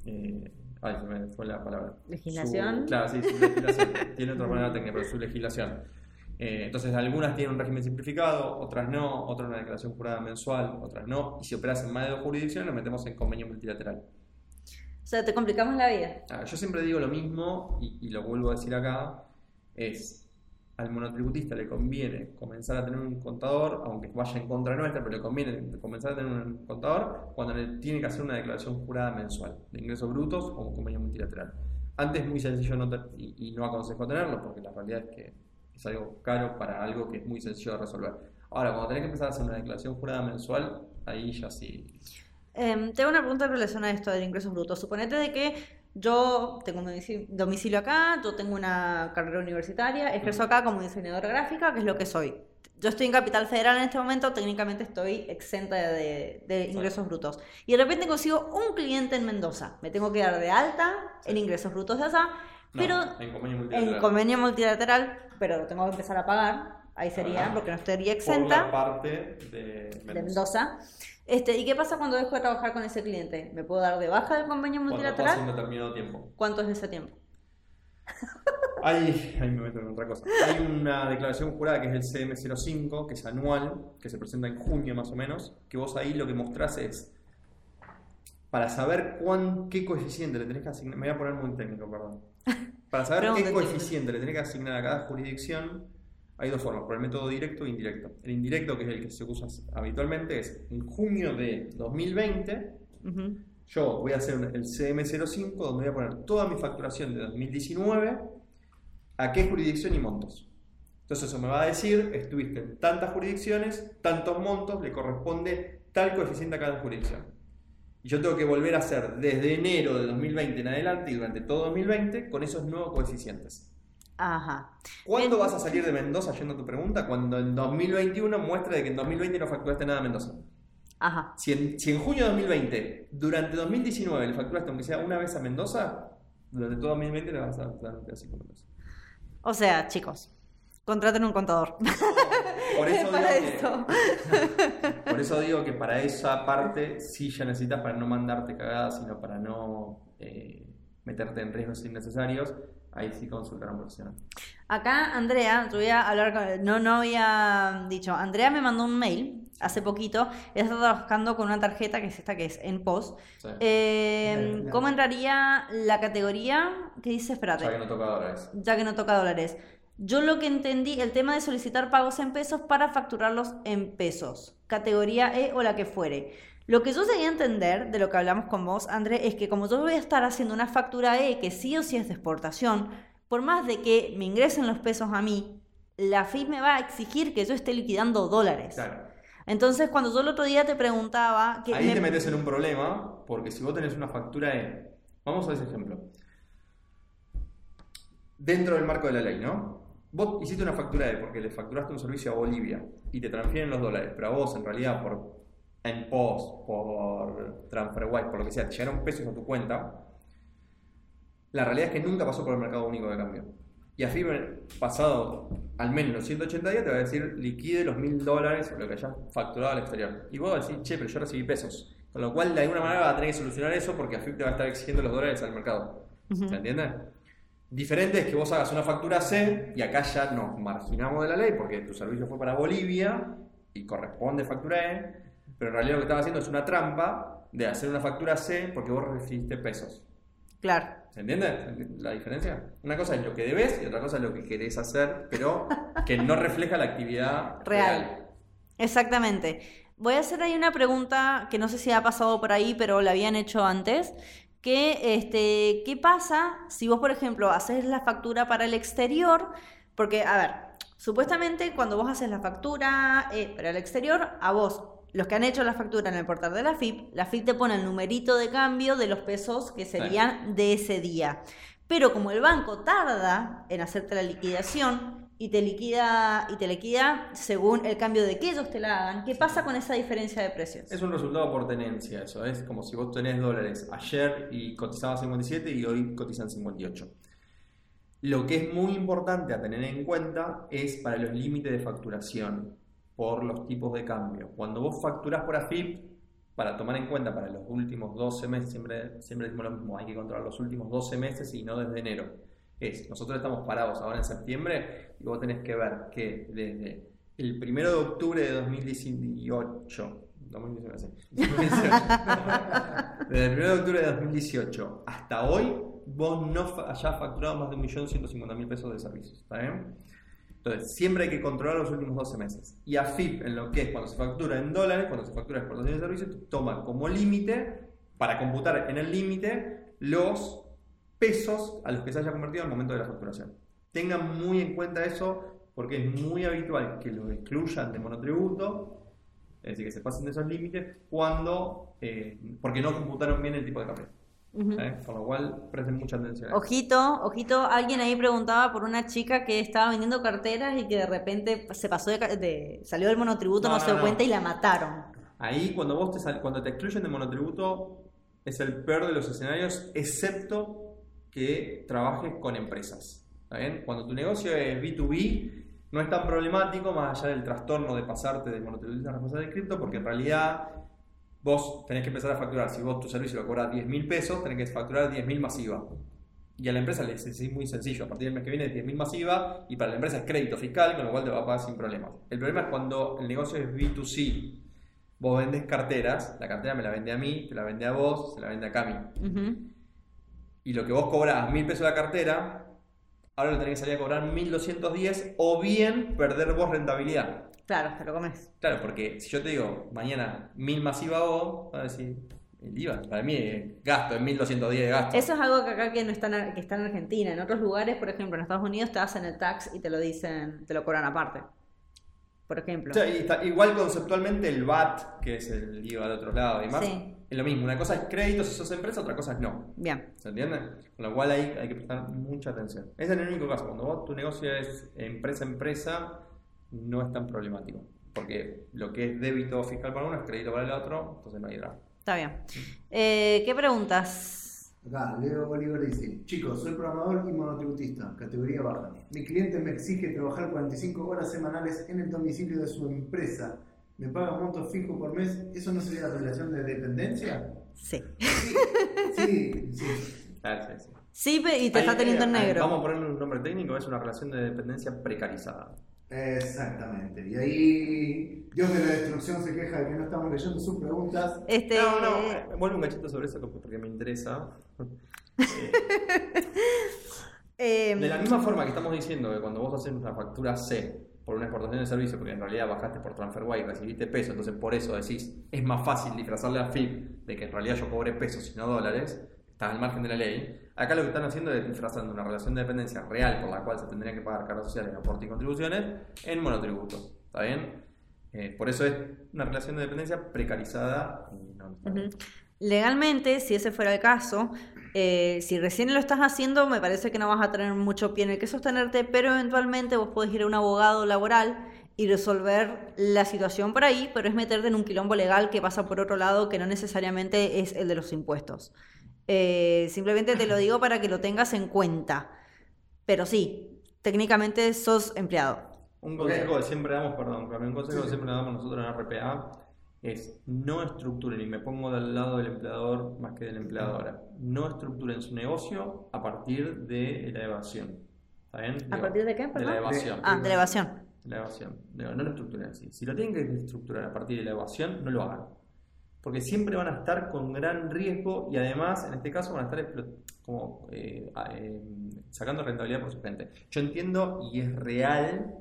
eh, ay, se me fue la palabra. Legislación. Su- claro, sí, su legislación. tiene otra palabra técnica, pero su legislación. Eh, entonces, algunas tienen un régimen simplificado, otras no, otras una declaración jurada mensual, otras no. Y si operas en más de dos jurisdicciones, nos metemos en convenio multilateral. O sea, te complicamos la vida. Ah, yo siempre digo lo mismo y, y lo vuelvo a decir acá, es al monotributista le conviene comenzar a tener un contador, aunque vaya en contra nuestra, pero le conviene comenzar a tener un contador cuando le tiene que hacer una declaración jurada mensual de ingresos brutos o convenio multilateral. Antes es muy sencillo no te- y, no aconsejo tenerlo porque la realidad es que es algo caro para algo que es muy sencillo de resolver. Ahora, cuando tenés que empezar a hacer una declaración jurada mensual, ahí ya sí. Em, tengo una pregunta en relación a esto del ingresos brutos. Suponete de que yo tengo un domicilio, acá, yo tengo una carrera universitaria, ejerzo acá como diseñadora gráfica, que es lo que soy. Yo estoy en Capital Federal en este momento, técnicamente estoy exenta de, de ingresos brutos. Y de repente consigo un cliente en Mendoza. Me tengo que dar de alta en ingresos brutos de allá, No, pero en convenio en multilateral. convenio multilateral, pero lo tengo que empezar a pagar. Ahí sería, Ah. porque no estaría Por exenta la parte de de Mendoza. Este, ¿y qué pasa cuando dejo de trabajar con ese cliente? ¿Me puedo dar de baja del convenio Cuando multilateral? un determinado tiempo. ¿Cuánto es ese tiempo? Hay, ahí me meto en otra cosa. Hay una declaración jurada que es el CM05, que es anual, que se presenta en junio más o menos, que vos ahí lo que mostrás es, para saber cuán, qué coeficiente le tenés que asignar, me voy a poner muy técnico, perdón. Para saber qué coeficiente le tenés que asignar a cada jurisdicción, hay dos formas, por el método directo e indirecto. El indirecto, que es el que se usa habitualmente, es en junio de 2020, Ujú. yo voy a hacer el CM05 donde voy a poner toda mi facturación de 2019, a qué jurisdicción y montos. Entonces eso me va a decir, estuviste en tantas jurisdicciones, tantos montos, le corresponde tal coeficiente a cada jurisdicción. Y yo tengo que volver a hacer desde enero de 2020 en adelante y durante todo 2020 con esos nuevos coeficientes. Ajá. ¿Cuándo En- vas a salir de Mendoza, yendo a tu pregunta? Cuando en 2021 muestre de que en 2020 no facturaste nada a Mendoza. Ajá. Si en, si en junio de 2020, durante 2019 le facturaste aunque sea una vez a Mendoza, durante todo 2020 le vas a dar un pedacito a Mendoza. O sea, chicos, Contraten un contador. Por eso, Para digo que, esto. por eso digo que para esa parte sí ya necesitas para no mandarte cagadas, sino para no eh, meterte en riesgos innecesarios, ahí sí consultar a un profesional. Acá, Andrea, yo voy a hablar con. No, no había dicho. Andrea me mandó un mail hace poquito. Ella está trabajando con una tarjeta que es esta que es en post. Sí. Eh, ¿Cómo entraría la categoría que dice? Espérate. Ya que no toca dólares. ya que no toca dólares. Yo lo que entendí, el tema de solicitar pagos en pesos para facturarlos en pesos, categoría E o la que fuere. Lo que yo llegué a entender de lo que hablamos con vos, André, es que como yo voy a estar haciendo una factura E que sí o sí es de exportación, por más de que me ingresen los pesos a mí, la FIP me va a exigir que yo esté liquidando dólares. Claro. Entonces, cuando yo el otro día te preguntaba... Que Ahí me- te metes en un problema, porque si vos tenés una factura E, vamos a ese ejemplo. Dentro del marco de la ley, ¿no? Vos hiciste una factura E porque le facturaste un servicio a Bolivia y te transfieren los dólares, pero a vos en realidad por en post, por TransferWise, por lo que sea, te llegaron pesos a tu cuenta, la realidad es que nunca pasó por el mercado único de cambio. Y así, pasado al menos los 180 días, te va a decir liquide los mil dólares o lo que hayas facturado al exterior. Y vos vas a decir, che, pero yo recibí pesos. Con lo cual, de alguna manera, vas a tener que solucionar eso porque AFIP te va a estar exigiendo los dólares al mercado. ¿Se entiende? Diferente es que vos hagas una factura C y acá ya nos marginamos de la ley porque tu servicio fue para Bolivia y corresponde factura E, pero en realidad lo que estás haciendo es una trampa de hacer una factura C porque vos recibiste pesos. Claro. ¿Se entiende la diferencia? Una cosa es lo que debes y otra cosa es lo que querés hacer, pero que no refleja la actividad Real. real. Exactamente. Voy a hacer ahí una pregunta que no sé si ha pasado por ahí, pero la habían hecho antes. Que, este, ¿qué pasa si vos, por ejemplo, haces la factura para el exterior? Porque, a ver, supuestamente cuando vos haces la factura eh, para el exterior, a vos, los que han hecho la factura en el portal de la FIP, la FIP te pone el numerito de cambio de los pesos que serían de ese día. Pero como el banco tarda en hacerte la liquidación y te liquida y te liquida según el cambio de que ellos te la hagan, ¿qué pasa con esa diferencia de precios? Es un resultado por tenencia, eso es como si vos tenés dólares ayer y cotizaba 57 y hoy cotizan 58. Lo que es muy importante a tener en cuenta es para los límites de facturación por los tipos de cambio. Cuando vos facturás por AFIP, para tomar en cuenta para los últimos 12 meses, siempre, siempre decimos lo mismo, hay que controlar los últimos 12 meses y no desde enero. Es, nosotros estamos parados ahora en septiembre y vos tenés que ver que desde el 1 de octubre de 2018, 2019, sí, 2018, desde el 1 de octubre de 2018 hasta hoy, vos no hayas facturado más de 1.150.000 pesos de servicios, ¿está bien? Entonces, siempre hay que controlar los últimos 12 meses. Y AFIP, en lo que es cuando se factura en dólares, cuando se factura exportación de servicios, toma como límite, para computar en el límite, los pesos a los que se haya convertido al momento de la facturación. Tengan muy en cuenta eso porque es muy habitual que los excluyan de monotributo, es decir, que se pasen de esos límites, cuando, eh, porque no computaron bien el tipo de cambio. ¿Eh? Con lo cual, presten mucha atención. Ojito, ojito, alguien ahí preguntaba por una chica que estaba vendiendo carteras y que de repente se pasó de, de- salió del monotributo, no, No, se dio no. cuenta y la mataron. Ahí cuando vos te, sal- cuando te excluyen de monotributo es el peor de los escenarios, excepto que trabajes con empresas. ¿Está bien? Cuando tu negocio es B2B, no es tan problemático más allá del trastorno de pasarte de monotributo a responsable de cripto, porque en realidad vos tenés que empezar a facturar. Si vos tu servicio lo cobras 10 mil pesos, tenés que facturar 10 mil masiva. Y a la empresa le es muy sencillo. A partir del mes que viene es 10 mil masiva y para la empresa es crédito fiscal, con lo cual te va a pagar sin problemas. El problema es cuando el negocio es B2C. Vos vendés carteras, la cartera me la vende a mí, te la vende a vos, se la vende a Cami. Y lo que vos cobras mil pesos la cartera, ahora lo tenés que salir a cobrar 1210 o bien perder vos rentabilidad. Claro, te lo comes. Claro, porque si yo te digo mañana mil masiva vos, vas a decir, el IVA, para mí es gasto, es 1210 de gasto. Eso es algo que acá que no está en, que está en Argentina. En otros lugares, por ejemplo, en Estados Unidos te hacen el tax y te lo dicen, te lo cobran aparte. Por ejemplo. O sea, y está- igual conceptualmente el VAT, que es el IVA de otro lado y demás, Sí. es lo mismo. Una cosa es crédito si sos empresa, otra cosa es no. Bien. ¿Se entiende? Con lo cual ahí hay que prestar mucha atención. Ese es el único caso. Cuando vos, tu negocio es empresa a empresa, no es tan problemático. Porque lo que es débito fiscal para uno es crédito para el otro, entonces no hay drama. Está bien. Eh, ¿Qué preguntas? Acá, Leo Oliver dice, chicos, soy programador y monotributista, categoría baja. Mi cliente me exige trabajar 45 horas semanales en el domicilio de su empresa. Me paga un monto fijo por mes. ¿Eso no sería relación de dependencia? Sí. Sí, sí. Ah, sí, sí. Sí, pe- y te está teniendo en negro. Vamos a ponerle un nombre técnico, es una relación de dependencia precarizada. Exactamente. Y ahí Dios de la destrucción se queja de que no estamos leyendo sus preguntas. Este, No, no, eh, vuelvo un cachito sobre eso porque me interesa. Eh, eh, de la misma forma que estamos diciendo que cuando vos haces una factura C por una exportación de servicio, porque en realidad bajaste por TransferWise y recibiste peso, entonces por eso decís, es más fácil disfrazarle a FIP de que en realidad yo cobré pesos y no dólares, estás al margen de la ley. Acá lo que están haciendo es disfrazando una relación de dependencia real por la cual se tendrían que pagar cargas sociales, aportes y contribuciones en monotributo. ¿Está bien? Eh, por eso es una relación de dependencia precarizada y no. Legalmente, si ese fuera el caso, eh, si recién lo estás haciendo, me parece que no vas a tener mucho pie en el que sostenerte, pero eventualmente vos podés ir a un abogado laboral y resolver la situación por ahí, pero es meterte en un quilombo legal que pasa por otro lado que no necesariamente es el de los impuestos. Eh, simplemente te lo digo para que lo tengas en cuenta. Pero sí, técnicamente sos empleado. Un consejo que siempre damos, perdón, Carmen, un consejo que siempre damos nosotros en RPA es no estructuren, y me pongo del lado del empleador más que del empleadora, no estructuren su negocio a partir de la evasión. ¿Está bien? ¿A partir de qué, De la evasión. Ah, de la evasión. La evasión. Digo, no lo estructuren así. Si lo tienen que estructurar a partir de la evasión, no lo hagan. Porque siempre van a estar con gran riesgo y además, en este caso, van a estar como, eh, eh, sacando rentabilidad por su gente. Yo entiendo y es real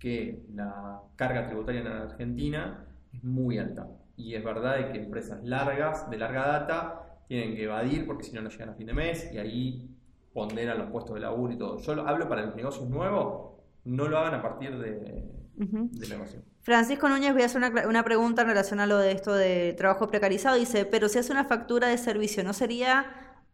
que la carga tributaria en Argentina es muy alta. Y es verdad que empresas largas, de larga data, tienen que evadir porque si no, no llegan a fin de mes y ahí ponderan los puestos de laburo y todo. Yo lo hablo para los negocios nuevos, no lo hagan a partir de, Francisco Núñez, voy a hacer una, una pregunta en relación a lo de esto de trabajo precarizado. Dice, pero si hace una factura de servicio, ¿no sería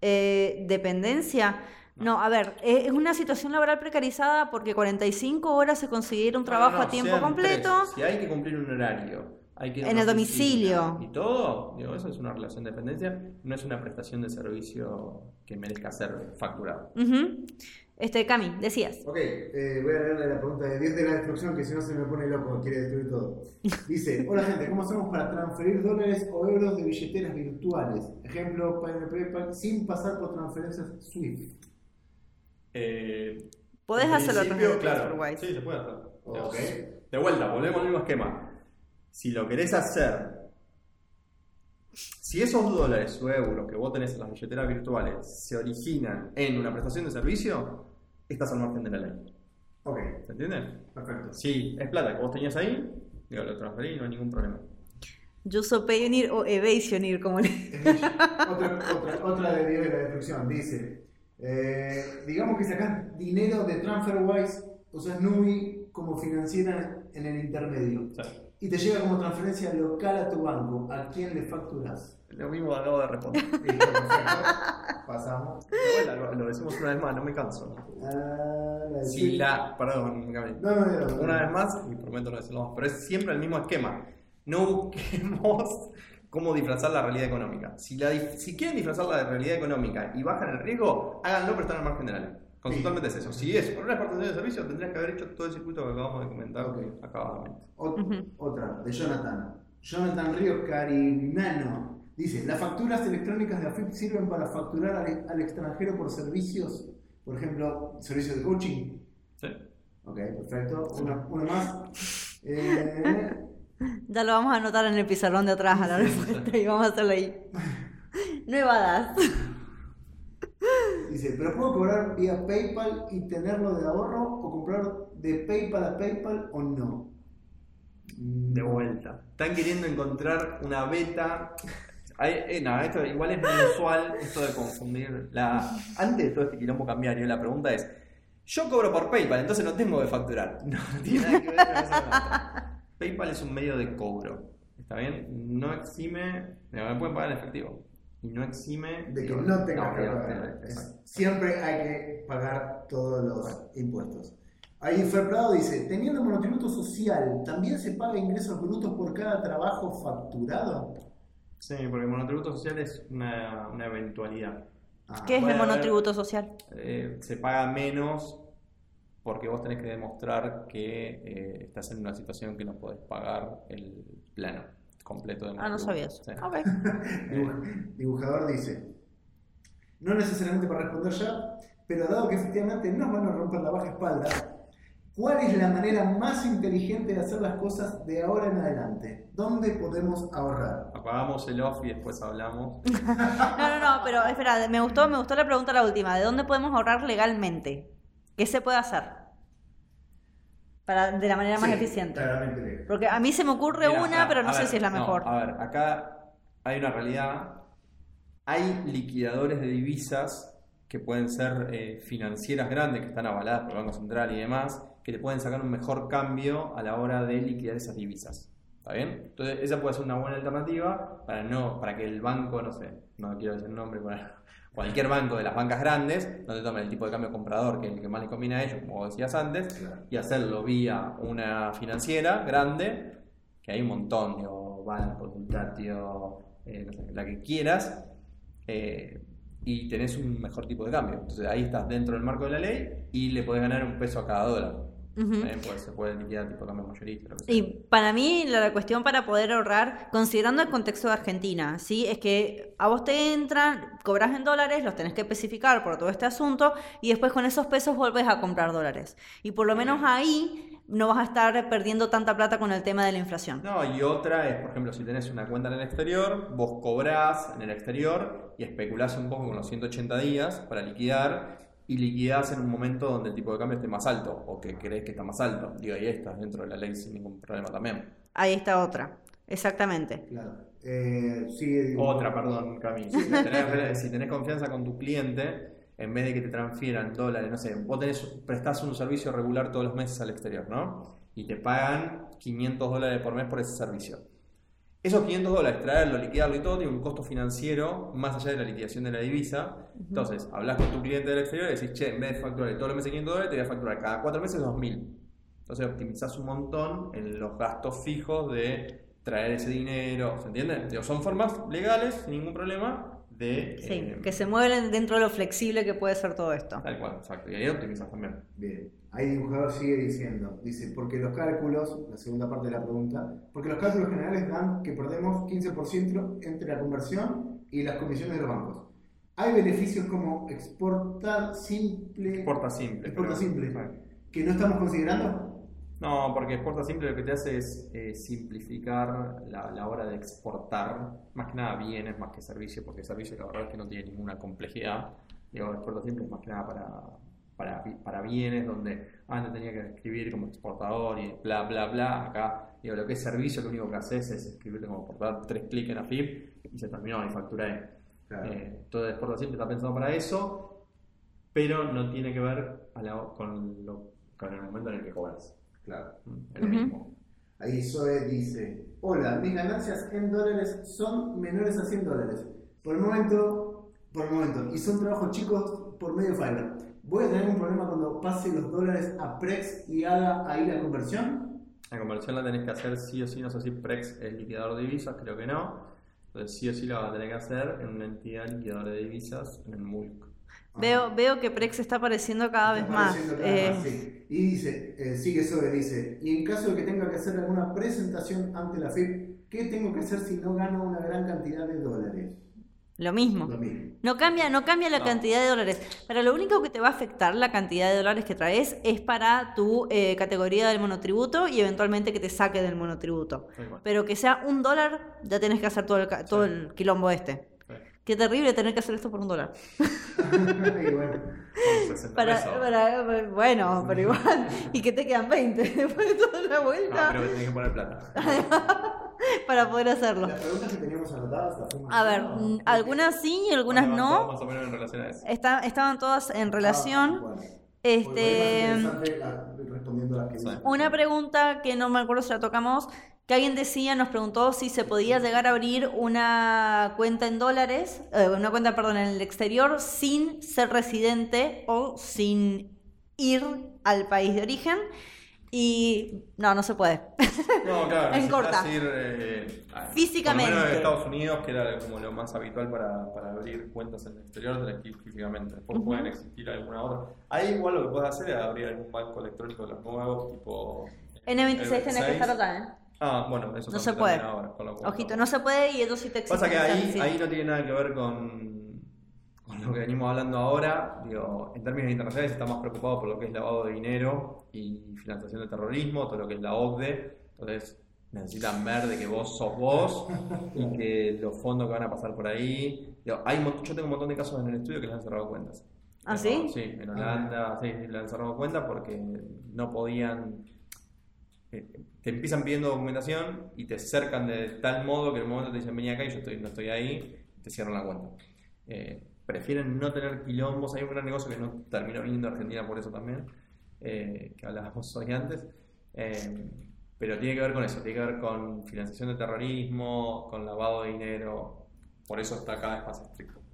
eh, dependencia? No, a ver, eh, es una situación laboral precarizada porque 45 horas se conseguir un trabajo No, no, a tiempo completo. tres. Si hay que cumplir un horario, hay que En el domicilio. Y todo, digo, eso es una relación de dependencia, no es una prestación de servicio que merezca ser facturada. Ujú. Este, Cami, decías. Ok, eh, voy a leerle la pregunta de 10 de la destrucción que si no se me pone loco, quiere destruir todo. Dice, hola gente, ¿cómo hacemos para transferir dólares o euros de billeteras virtuales? Ejemplo, PayPal, sin pasar por transferencias SWIFT. Eh, Podés hacerlo a claro. Sí, se puede hacer. Ok. De vuelta, volvemos al mismo esquema. Si lo querés hacer, si esos dólares o euros que vos tenés en las billeteras virtuales se originan en una prestación de servicio, estás al margen de la ley. Ok, ¿Se entiende? perfecto. Si es plata que vos tenías ahí, digo, lo transferís, no hay ningún problema. Yo soy Payoneer o Evasioneer, como le... otra, otra, otra de 10 de la destrucción, dice, eh, digamos que sacás dinero de TransferWise, usas Nui como financiera en el intermedio. Sea, Y te llega como transferencia local a tu banco. ¿A quién le facturas? lo mismo acabo de responder. Pasamos. Bueno, lo, lo decimos una vez más, no me canso. Ah, la Si Swift. la. Perdón, Gabriel. No, no, no. Una vez más, y prometo no decirlo más, pero es siempre el mismo esquema. No busquemos cómo disfrazar la realidad económica. Si, la dif- si quieren disfrazar la realidad económica y bajan el riesgo, háganlo, pero están al margen de la ley. Conceptualmente es eso. Si es por una exportación de servicio, tendrías que haber hecho todo el circuito que acabamos de comentar Ok. acabadamente. Ot-. Otra, de Jonathan. Jonathan Ríos Carinano. Dice, ¿las facturas electrónicas de AFIP sirven para facturar al, al extranjero por servicios? Por ejemplo, servicios de coaching. ¿Sí? Ok, perfecto. Una, una más. Eh, Ya lo vamos a anotar en el pizarrón de atrás a la respuesta y vamos a hacerlo ahí. No evadas. Dice, ¿pero puedo cobrar vía PayPal y tenerlo de ahorro o comprar de PayPal a PayPal o no? De vuelta. Están queriendo encontrar una beta. Hay- eh, esto igual es muy usual, esto de confundir. La, antes de todo este quilombo cambiario, la pregunta es: Yo cobro por PayPal, entonces no tengo que facturar. No, no tiene nada que ver con eso. PayPal es un medio de cobro. ¿Está bien? No exime. Me pueden pagar en efectivo. Y no exime. De que no tengas que pagar. Es- siempre hay que pagar todos los impuestos. Ahí Fer Prado dice, teniendo monotributo social, ¿también se paga ingresos brutos por cada trabajo facturado? Sí, porque el monotributo social es una, una eventualidad. Ah, ¿Qué es el haber- monotributo social? Eh, se paga menos porque vos tenés que demostrar que eh, estás en una situación que no podés pagar el plano completo de Ah, no sabía eso. Sí. Dibujador dice, no necesariamente para responder ya, pero dado que efectivamente nos van a romper la baja espalda, ¿cuál es la manera más inteligente de hacer las cosas de ahora en adelante? ¿Dónde podemos ahorrar? Apagamos el off y después hablamos. No, no, no, pero espera, me gustó, me gustó la pregunta la última. ¿De dónde podemos ahorrar legalmente? ¿Qué se puede hacer? Para, de la manera más Sí, eficiente. Claramente. Porque a mí se me ocurre Mira, una, a- pero no a sé ver, si es la no, mejor. a ver, acá hay una realidad. Hay liquidadores de divisas que pueden ser eh, financieras grandes, que están avaladas por el Banco Central y demás, que te pueden sacar un mejor cambio a la hora de liquidar esas divisas. ¿Está bien? Entonces, esa puede ser una buena alternativa para, no, para que el banco, no sé, no quiero decir nombre, para cualquier banco de las bancas grandes, no te tomen el tipo de cambio comprador que es el que más les conviene a ellos, como decías antes, Claro. y hacerlo vía una financiera grande, que hay un montón, digo, Banco, Multatio, eh, no sé, la que quieras, eh, y tenés un mejor tipo de cambio. Entonces ahí estás dentro del marco de la ley y le podés ganar un peso a cada dólar. También puede- se puede liquidar tipo cambio mayorista. Lo que sea. Y para mí la, la cuestión para poder ahorrar, considerando el contexto de Argentina, ¿sí? es que a vos te entran, cobras en dólares, los tenés que especificar por todo este asunto y después con esos pesos volvés a comprar dólares. Y por lo menos ahí no vas a estar perdiendo tanta plata con el tema de la inflación. No, y otra es, por ejemplo, si tenés una cuenta en el exterior, vos cobrás en el exterior y especulás un poco con los 180 días para liquidar y liquidás en un momento donde el tipo de cambio esté más alto o que crees que está más alto. Digo, ahí estás dentro de la ley sin ningún problema también. Ahí está otra, exactamente. Claro. Eh, dibujando. Otra, perdón, Cami. Si tenés, si tenés confianza con tu cliente, en vez de que te transfieran dólares, no sé, vos tenés, prestás un servicio regular todos los meses al exterior, ¿no? Y te pagan 500 dólares por mes por ese servicio. Esos 500 dólares, traerlo, liquidarlo y todo, tiene un costo financiero más allá de la liquidación de la divisa. Entonces, hablas con tu cliente del exterior y decís, che, en vez de facturar todos los meses 500 dólares, te voy a facturar cada cuatro meses 2000. Entonces, optimizás un montón en los gastos fijos de traer ese dinero. ¿Se entiende? Digo, son formas legales, sin ningún problema, de. Sí, eh, que se mueven dentro de lo flexible que puede ser todo esto. Tal cual, exacto. Y ahí optimizas también. Bien, ahí dibujador sigue diciendo, dice, porque los cálculos, la segunda parte de la pregunta, porque los cálculos generales dan que perdemos 15% entre la conversión y las comisiones de los bancos. Hay beneficios como exportar simple, Exporta simple. exporta pero- simple, que no estamos considerando. No, porque exporta simple lo que te hace es eh, simplificar la, la hora de exportar, más que nada bienes, más que servicios, porque servicio la verdad es que no tiene ninguna complejidad. Digo, exporta simple es más que nada para, para, bi- para bienes donde antes tenía que escribir como exportador y bla, bla, bla. Acá, digo, lo que es servicio, lo único que haces es escribirte como por dar tres clics en AFIP y se terminó y facturé. Claro. Eh, todo exporta simple está pensado para eso, pero no tiene que ver a la- con, lo- con el momento en el que cobras. Claro. Es lo Ujú. mismo. Ahí Zoe dice, hola, mis ganancias en dólares son menores a 100 dólares. Por el momento, por el momento, y son trabajos chicos por medio Fiverr. ¿Voy a tener un problema cuando pase los dólares a Prex y haga ahí la conversión? La conversión la tenés que hacer sí o sí, no sé si Prex es liquidador de divisas, creo que no. Entonces sí o sí la vas a tener que hacer en una entidad liquidadora de divisas, en el MULC. Veo, veo que Prex está apareciendo cada vez Está más. cada Eh, más, sí. Y dice, eh, sigue Zoe, dice, y en caso de que tenga que hacer alguna presentación ante la FIP, ¿qué tengo que hacer si no gano una gran cantidad de dólares? Lo mismo. Lo mismo. No cambia, no cambia la No. cantidad de dólares. Pero lo único que te va a afectar la cantidad de dólares que traes es para tu eh, categoría del monotributo y eventualmente que te saque del monotributo. Pero que sea un dólar, ya tenés que hacer todo el, ca- todo Sí. el quilombo este. Qué terrible tener que hacer esto por un dólar. y bueno, Son 60 Para, bueno, pero igual. Y que te quedan 20 después de toda la No, vuelta pero tenés que poner plata. para poder hacerlo. las preguntas que teníamos anotadas las A ver, mm, algunas sí y algunas Bueno, no. Más o menos en relación a eso. Está- estaban todas en relación. Ah, bueno. Este. Porque más interesante la- respondiendo a las que. Una pregunta que no me acuerdo si la tocamos, que alguien decía, nos preguntó si se podía llegar a abrir una cuenta en dólares, eh, una cuenta, perdón, en el exterior sin ser residente o sin ir al país de origen. Y no, no se puede. No, claro, En corta. ir eh, a- Físicamente. Por lo menos en Estados Unidos, que era como lo más habitual para, para abrir cuentas en el exterior, tenés que ir físicamente. Después Ujú. pueden existir alguna otra. Ahí igual lo que puedes hacer es abrir algún banco electrónico de los nuevos, tipo. N26 tenés que 26. estar acá, ¿eh? Ah, bueno, eso No se puede. ahora, con lo cual- Ojito, no se puede y eso sí te. Pasa que ahí, sí. ahí no tiene nada que ver con, con lo que venimos hablando ahora. Digo, en términos internacionales está más preocupado por lo que es lavado de dinero y financiación del terrorismo, todo lo que es la OCDE. Entonces necesitan ver de que vos sos vos y que los fondos que van a pasar por ahí. Digo, hay, yo tengo un montón de casos en el estudio que les han cerrado cuentas. ¿Ah, sí? Sí, en Holanda, sí, le han cerrado cuentas porque no podían te empiezan pidiendo documentación y te cercan de tal modo que en el momento te dicen vení acá y yo estoy, no estoy ahí, te cierran la cuenta. Eh, prefieren no tener quilombos, hay un gran negocio que no terminó viniendo a Argentina por eso también, eh, que hablábamos hoy antes, Eh, pero tiene que ver con eso, tiene que ver con financiación de terrorismo, con lavado de dinero, por eso está cada vez más estricto.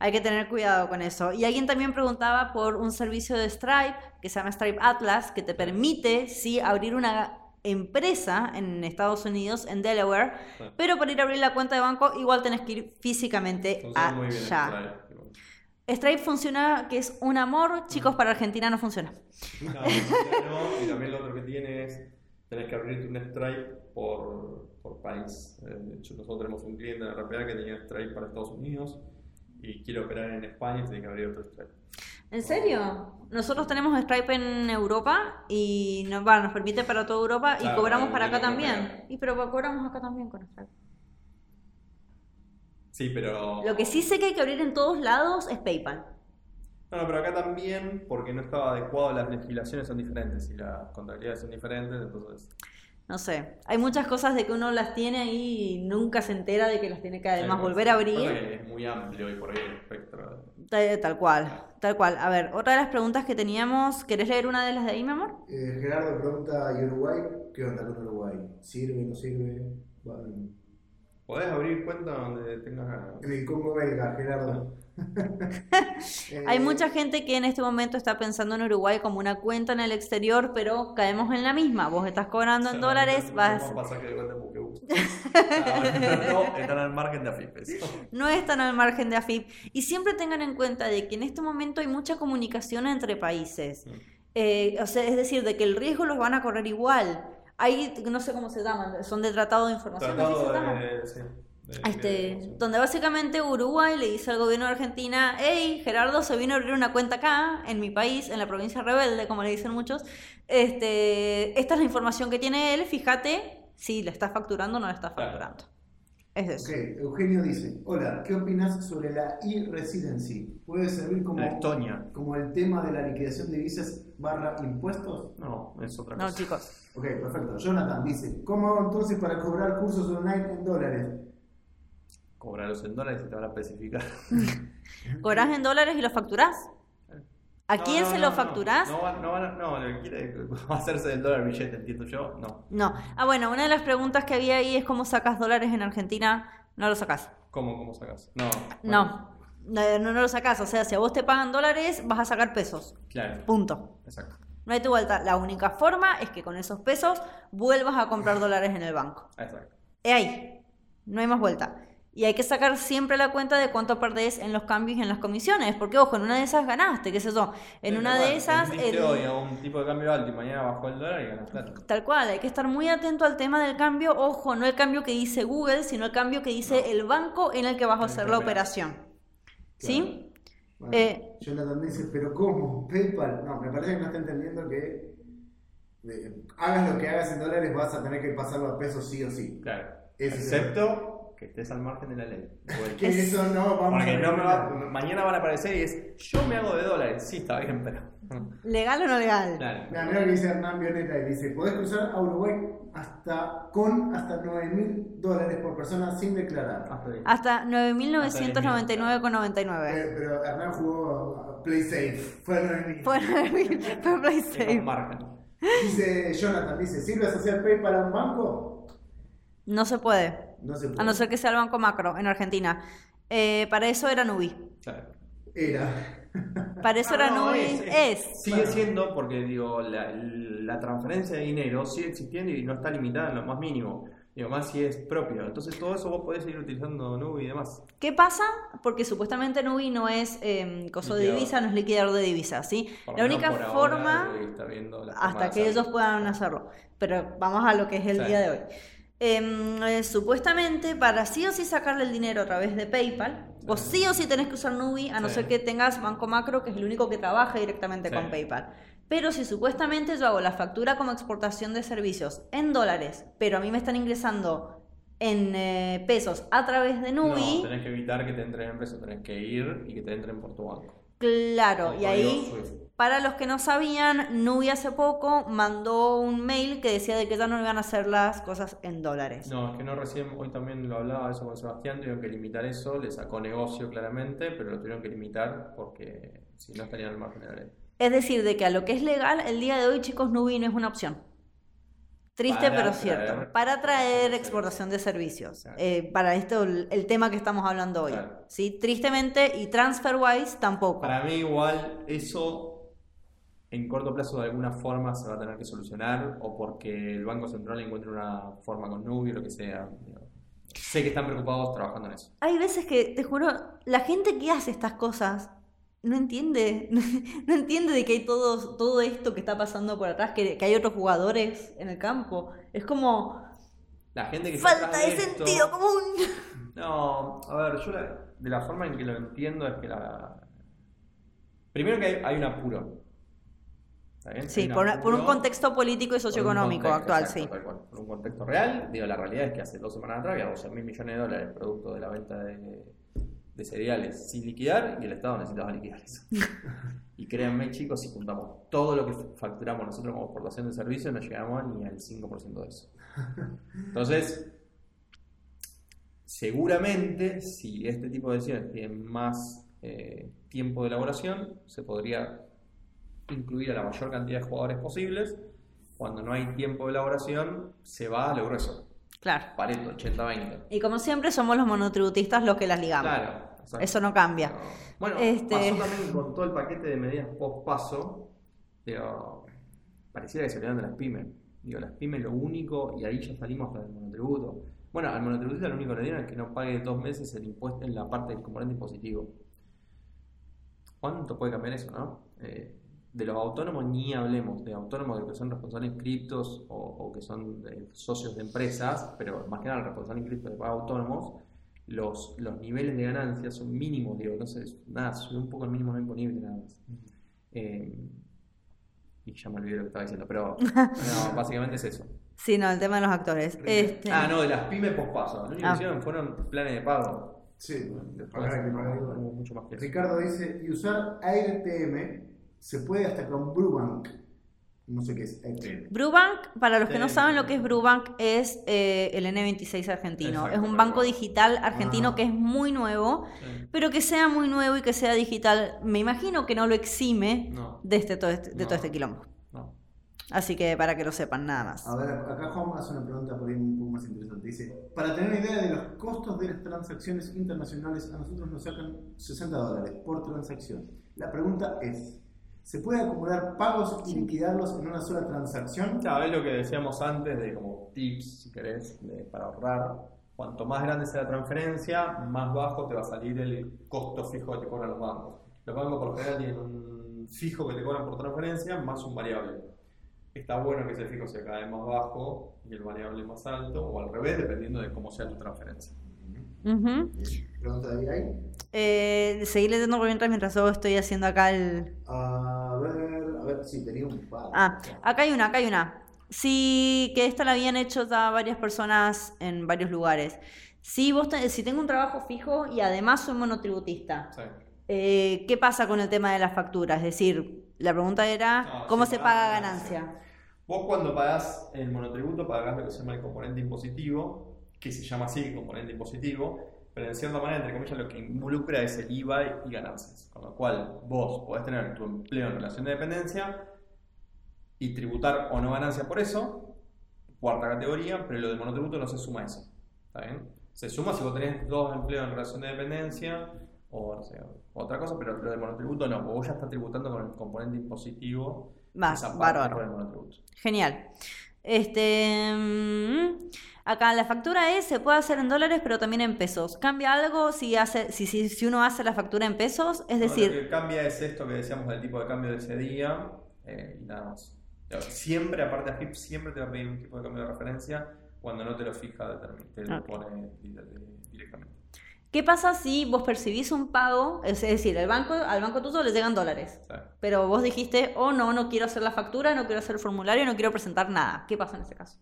Hay que tener cuidado con eso. Y alguien también preguntaba por un servicio de Stripe que se llama Stripe Atlas, que te permite, sí, abrir una empresa en Estados Unidos, en Delaware, pero para ir a abrir la cuenta de banco igual tenés que ir físicamente bien allá. Stripe. Funciona, que es un amor, chicos, para Argentina no funciona. No, no, y también lo otro que tiene es, tenés que abrirte un Stripe por, por país. Eh, De hecho, nosotros tenemos un cliente en la RPA que tenía Stripe para Estados Unidos y quiere operar en España y tiene que abrir otro Stripe. ¿En serio? Nosotros tenemos Stripe en Europa y nos, va, nos permite para toda Europa y cobramos para acá también. Y pero cobramos acá también con Stripe. Sí, pero... Lo que sí sé que hay que abrir en todos lados es PayPal. No, no, pero acá también, porque no estaba adecuado, las legislaciones son diferentes y las contabilidades son diferentes, entonces... No sé, hay muchas cosas de que uno las tiene ahí y nunca se entera de que las tiene que además volver a abrir. Es muy amplio y por ahí el espectro... Tal, tal cual, tal cual. A ver, otra de las preguntas que teníamos, ¿querés leer una de las de ahí, mi amor? Eh, Gerardo pregunta, ¿y Uruguay? ¿Qué onda con Uruguay? ¿Sirve, no sirve? Bueno, ¿Podés abrir cuenta donde tengas... en el Congo belga, Gerardo. Hay mucha gente que en este momento está pensando en Uruguay como una cuenta en el exterior, pero caemos en la misma. Vos estás cobrando en dólares, vas... No, están al margen de AFIPES. no están al margen de AFIP. Y siempre tengan en cuenta de que en este momento hay mucha comunicación entre países. Eh, o sea, es decir, de que el riesgo los van a correr igual. Hay, no sé cómo se llaman, son de tratado de información. ¿así se Tratado de... sí, de- Este, de- donde básicamente Uruguay le dice al gobierno de Argentina, hey, Gerardo se vino a abrir una cuenta acá, en mi país, en la provincia rebelde, como le dicen muchos. Este, esta es la información que tiene él, fíjate si le está facturando o no le está Claro. Es eso. Ok, Eugenio dice, hola, ¿qué opinas sobre la e-residency? ¿Puede servir como, Estonia. como el tema de la liquidación de divisas barra impuestos? No, es otra No, cosa. chicos. Ok, perfecto. Jonathan dice, ¿cómo hago entonces para cobrar cursos online en dólares? Cobrarlos en dólares y te van a especificar. ¿Cobrás en dólares y lo facturás? ¿A No, quién no, se lo no. facturás? No, van- no, no, lo que quiere hacerse del dólar billete, entiendo yo. No. No. Ah, bueno, una de las preguntas que había ahí es cómo sacas dólares en Argentina. No lo sacás. ¿Cómo, cómo sacas? No. No. No, no, no lo sacás. O sea, si a vos te pagan dólares, vas a sacar pesos. Claro. Punto. Exacto. No hay tu vuelta. La única forma es que con esos pesos vuelvas a comprar dólares en el banco. Exacto. Es ahí. No hay más vuelta. Y hay que sacar siempre la cuenta de cuánto perdés en los cambios y en las comisiones. Porque, ojo, en una de esas ganaste, qué sé yo. En Sí, una de esas. El- hoy a un tipo de cambio alto y mañana bajó el dólar y ganas plata. Tal cual, hay que estar muy atento al tema del cambio. Ojo, no el cambio que dice Google, sino el cambio que dice el banco en el que vas a hacer la operación. ¿Sí? Bueno, Eh. Jonathan dice, ¿pero cómo? ¿PayPal? No, me parece que no está entendiendo que eh, hagas lo que hagas en dólares vas a tener que pasarlo a pesos sí o sí. Claro. Excepto que estés al margen de la ley. Que eso no vamos Porque a no me va- mañana van a aparecer y es yo me hago de dólares. Sí, está bien, pero. ¿Legal o no legal? Claro. Mira, mira que dice Hernán Vioneta y dice, podés cruzar a Uruguay hasta con hasta 9 mil dólares por persona sin declarar. Hasta ahí. Hasta 9.999,99. Eh, pero Hernán jugó Play Safe. Fue a 9 mil. Fue 9.000, fue Play Safe. con margen. Dice Jonathan, dice, ¿sirve asociar PayPal a un banco? No se puede. No se puede. A no ser que sea el banco macro en Argentina. Eh, para eso era Nubi. Claro. Era. Para eso Ah, era no, Nubi. es- Es. es- Sigue siendo, porque digo, la, la transferencia de dinero sigue existiendo y no está limitada en lo más mínimo. Digo, más si es propio. Entonces todo eso vos podés seguir utilizando Nubi y demás. ¿Qué pasa? Porque supuestamente Nubi no es eh, coso de Liquidador. divisa, no es liquidador de divisas, ¿sí? Por La única ahora, forma, Nubi está viendo la forma hasta de que ellos puedan hacerlo. Pero vamos a lo que es el Sí. día de hoy. Em, eh, supuestamente, para sí o sí sacarle el dinero a través de PayPal, o sí o sí tenés que usar Nubi, a no Sí. ser que tengas Banco Macro, que es el único que trabaja directamente Sí. con PayPal. Pero si supuestamente yo hago la factura como exportación de servicios en dólares, pero a mí me están ingresando en eh, pesos a través de Nubi, No, tenés que evitar que te entren en peso, tenés que ir y que te entren por tu banco. Claro, y ahí... Para los que no sabían, Nubi hace poco mandó un mail que decía de que ya no iban a hacer las cosas en dólares. No, es que no recién, hoy también lo hablaba eso con Sebastián, tuvieron que limitar eso, le sacó negocio claramente, pero lo tuvieron que limitar porque si no estarían al margen de la ley. Es decir, de que a lo que es legal, el día de hoy, chicos, Nubi no es una opción. Triste, Para pero traer cierto. Para traer exportación de servicios. Claro. Eh, para esto, el, el tema que estamos hablando hoy. Claro. ¿Sí? Tristemente, y TransferWise tampoco. Para mí igual eso en corto plazo de alguna forma se va a tener que solucionar o porque el Banco Central encuentre una forma con Nubi o lo que sea. Sé que están preocupados trabajando en eso. Hay veces que, te juro, la gente que hace estas cosas no entiende, no entiende de que hay todo, todo esto que está pasando por atrás, que, que hay otros jugadores en el campo. Es como La gente que falta de esto- sentido común. No, a ver, yo la- de la forma en que lo entiendo es que la... Primero que hay, hay un apuro. ¿Está bien? Hay Sí, por, por un apuro, contexto político y socioeconómico contexto, actual, exacto, sí. cual, por un contexto real, digo, la realidad es que hace dos semanas atrás había 12 mil millones de dólares producto de la venta de, de cereales sin liquidar y el Estado necesitaba liquidar eso. y créanme chicos, si juntamos todo lo que facturamos nosotros como exportación de servicios, no llegamos ni al 5% de eso. Entonces, seguramente si este tipo de decisiones tienen más eh, tiempo de elaboración, se podría incluir a la mayor cantidad de jugadores posibles. Cuando no hay tiempo de elaboración, se va a lo grueso. Claro. Pareto, 80-20. Y como siempre, somos los monotributistas los que las ligamos. Claro. exacto. Eso no cambia. No. Bueno, Este- pasó también con todo el paquete de medidas post-paso. Digo, pareciera que se olvidan de las pymes. Digo, las pymes lo único, y ahí ya salimos hasta del monotributo. Bueno, al monotributista lo único que le dieron es que no pague dos meses el impuesto en la parte del componente impositivo. ¿Cuánto puede cambiar eso, no? Eh, de los autónomos ni hablemos, de autónomos de que son responsables inscriptos o, o que son de socios de empresas, pero más que nada el responsable inscripto de autónomos, los, los niveles de ganancia son mínimos, digo, no sé, nada, sube un poco el mínimo no imponible nada más. Eh, y ya me olvidé lo que estaba diciendo, pero no, básicamente es eso. Sí, no, el tema de los actores. Este, Ah, no, de las pymes pospaso. Lo único Ah. que hicieron fueron planes de pago. Sí, Después que igual. mucho más que eso. Ricardo dice, y usar AirTM se puede hasta con Brubank. No sé qué es AirTM. Brubank, para los que no saben lo que es Brubank, es eh, el N26 argentino. Exacto, es un banco digital argentino Ah. que es muy nuevo, Sí. pero que sea muy nuevo y que sea digital, me imagino que no lo exime No, de, este, todo, este, de todo No. este quilombo. no. Así que para que lo sepan, nada más. A ver, acá Juan hace una pregunta por ahí un poco más interesante. Dice, para tener una idea de los costos de las transacciones internacionales, a nosotros nos sacan 60 dólares por transacción. La pregunta es, ¿se puede acumular pagos y liquidarlos en una sola transacción? Claro, es lo que decíamos antes de como tips, si querés, de- para ahorrar. Cuanto más grande sea la transferencia, más bajo te va a salir el costo fijo que te cobran los bancos. Los bancos por lo general tienen un fijo que te cobran por transferencia más un variable. Está bueno que ese fijo sea cada vez más bajo y el variable más alto, o al revés, dependiendo de cómo sea tu transferencia. Ujú. Pregunta de ahí. Eh, seguí leyendo por mientras, yo estoy haciendo acá el... A ver, a ver, sí, tenía un par. Ah, acá hay una, acá hay una. Sí, que esta la habían hecho ya varias personas en varios lugares. Si vos si tengo un trabajo fijo y además soy monotributista, Sí. eh, ¿qué pasa con el tema de las facturas? Es decir, la pregunta era, No, ¿cómo se se paga paga ganancia. ganancia? Vos cuando pagás el monotributo pagás lo que se llama el componente impositivo, que se llama así componente impositivo, pero en cierta manera, entre comillas, lo que involucra es el IVA y ganancias. Con lo cual vos podés tener tu empleo en relación de dependencia y tributar o no ganancia por eso, cuarta categoría, pero lo del monotributo no se suma a eso. ¿Está bien? Se suma si vos tenés dos empleos en relación de dependencia o no sé, otra cosa, pero lo del monotributo no, porque vos ya estás tributando con el componente impositivo parte bárbaro. Genial. Este, mm, acá la factura es, se puede hacer en dólares, pero también en pesos. ¿Cambia algo si, hace, si, si, si uno hace la factura en pesos? Es No, decir, lo que cambia es esto que decíamos del tipo de cambio de ese día eh, y nada más. Siempre, aparte de HIP, siempre te va a pedir un tipo de cambio de referencia cuando no te lo fija, te lo pone di- di- directamente. ¿qué pasa si vos percibís un pago? Es decir, el banco, al banco tuyo le llegan dólares. Pero vos dijiste, oh no, no quiero hacer la factura, no quiero hacer el formulario, no quiero presentar nada. ¿Qué pasa en ese caso?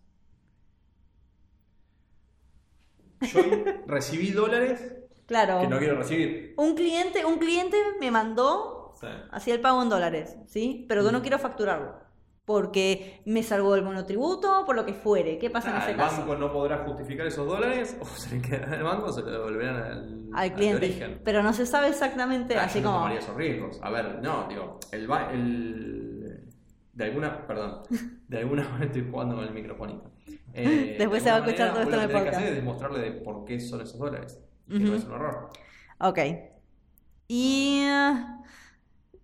Yo recibí dólares Claro. que no quiero recibir. Un cliente, un cliente me mandó hacía el pago en dólares, ¿sí? Pero yo no Mm. quiero facturarlo. Porque me salvó el monotributo, por lo que fuere. ¿Qué pasa en ah, ese el caso? banco no podrá justificar esos dólares o se le quedarán en el banco o se lo devolverán al, Al cliente. de origen. Pero no se sabe exactamente, Ah, así yo no como. tomaría esos riesgos. A ver, no, digo, el, el de alguna, perdón, de alguna manera estoy jugando con el microfonito. Eh, Después de se va a escuchar todo esto en lo el que tenés que podcast. hacer es demostrarle de por qué son esos dólares. Y que no es un error. Ok. Y.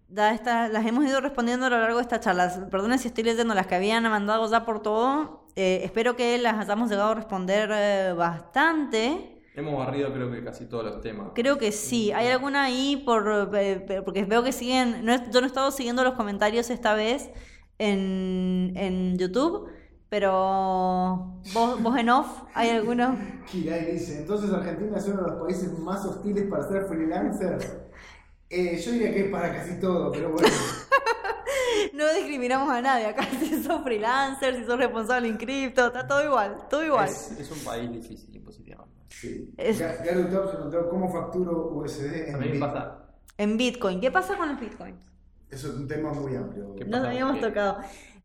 Da esta- las hemos ido respondiendo a lo largo de esta charla. Perdonen si estoy leyendo las que habían mandado ya por todo. Eh, espero que las hayamos llegado a responder eh, bastante. Hemos barrido creo que casi todos los temas. Creo que sí. ¿Hay alguna ahí por eh, porque veo que siguen? No, yo no he estado siguiendo los comentarios esta vez en, en YouTube, pero vos, vos en off, ¿hay alguno? Kirai dice, entonces Argentina es uno de los países más hostiles para ser freelancer. Eh, yo diría que es para casi todo, pero bueno. No discriminamos a nadie acá, si sos freelancer, si sos responsable en cripto, está todo igual, todo igual. Es, es un país difícil impositivamente. Sí. Es- Ga- Garu Top se preguntó cómo facturo USD en Bit. pasa. En Bitcoin, ¿qué pasa con los Bitcoins? Eso es un tema muy amplio. ¿Qué Nos habíamos tocado.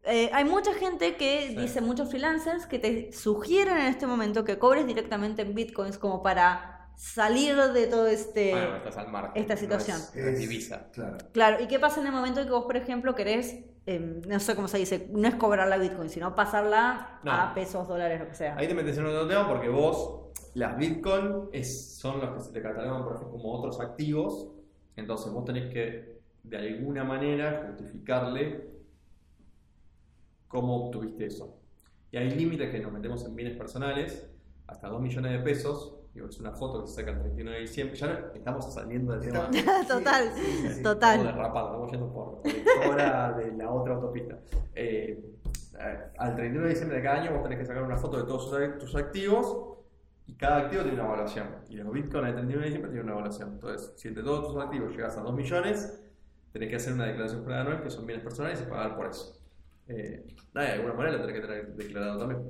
Eh, hay mucha gente que Sí. dice, muchos freelancers, que te sugieren en este momento que cobres directamente en bitcoins como para salir de todo este... Bueno, estás al margen. esta situación. no es divisa. Claro. Claro, ¿y qué pasa en el momento en que vos, por ejemplo, querés, eh, no sé cómo se dice, no es cobrarla a bitcoin, sino pasarla No. a pesos, dólares, lo que sea? Ahí te metes en otro tema porque vos, las Bitcoin es, son los que se te catalogan, por ejemplo, como otros activos. Entonces vos tenés que, de alguna manera, justificarle cómo obtuviste eso. Y hay límites que nos metemos en bienes personales, hasta 2 millones de pesos. Digo, es una foto que se saca el 31 de diciembre. Ya no, estamos saliendo del tema. Total, sí, sí, sí. total. Estamos derrapando, estamos yendo por lectora de la otra autopista. Eh, al 31 de diciembre de cada año vos tenés que sacar una foto de todos tus- activos y cada activo tiene una evaluación. Y los Bitcoin al 31 de diciembre tienen una evaluación. Entonces, si entre todos tus activos llegas a 2 millones, tenés que hacer una declaración anual que son bienes personales y pagar por eso. Eh, nada, de alguna manera lo tenés que tener declarado también.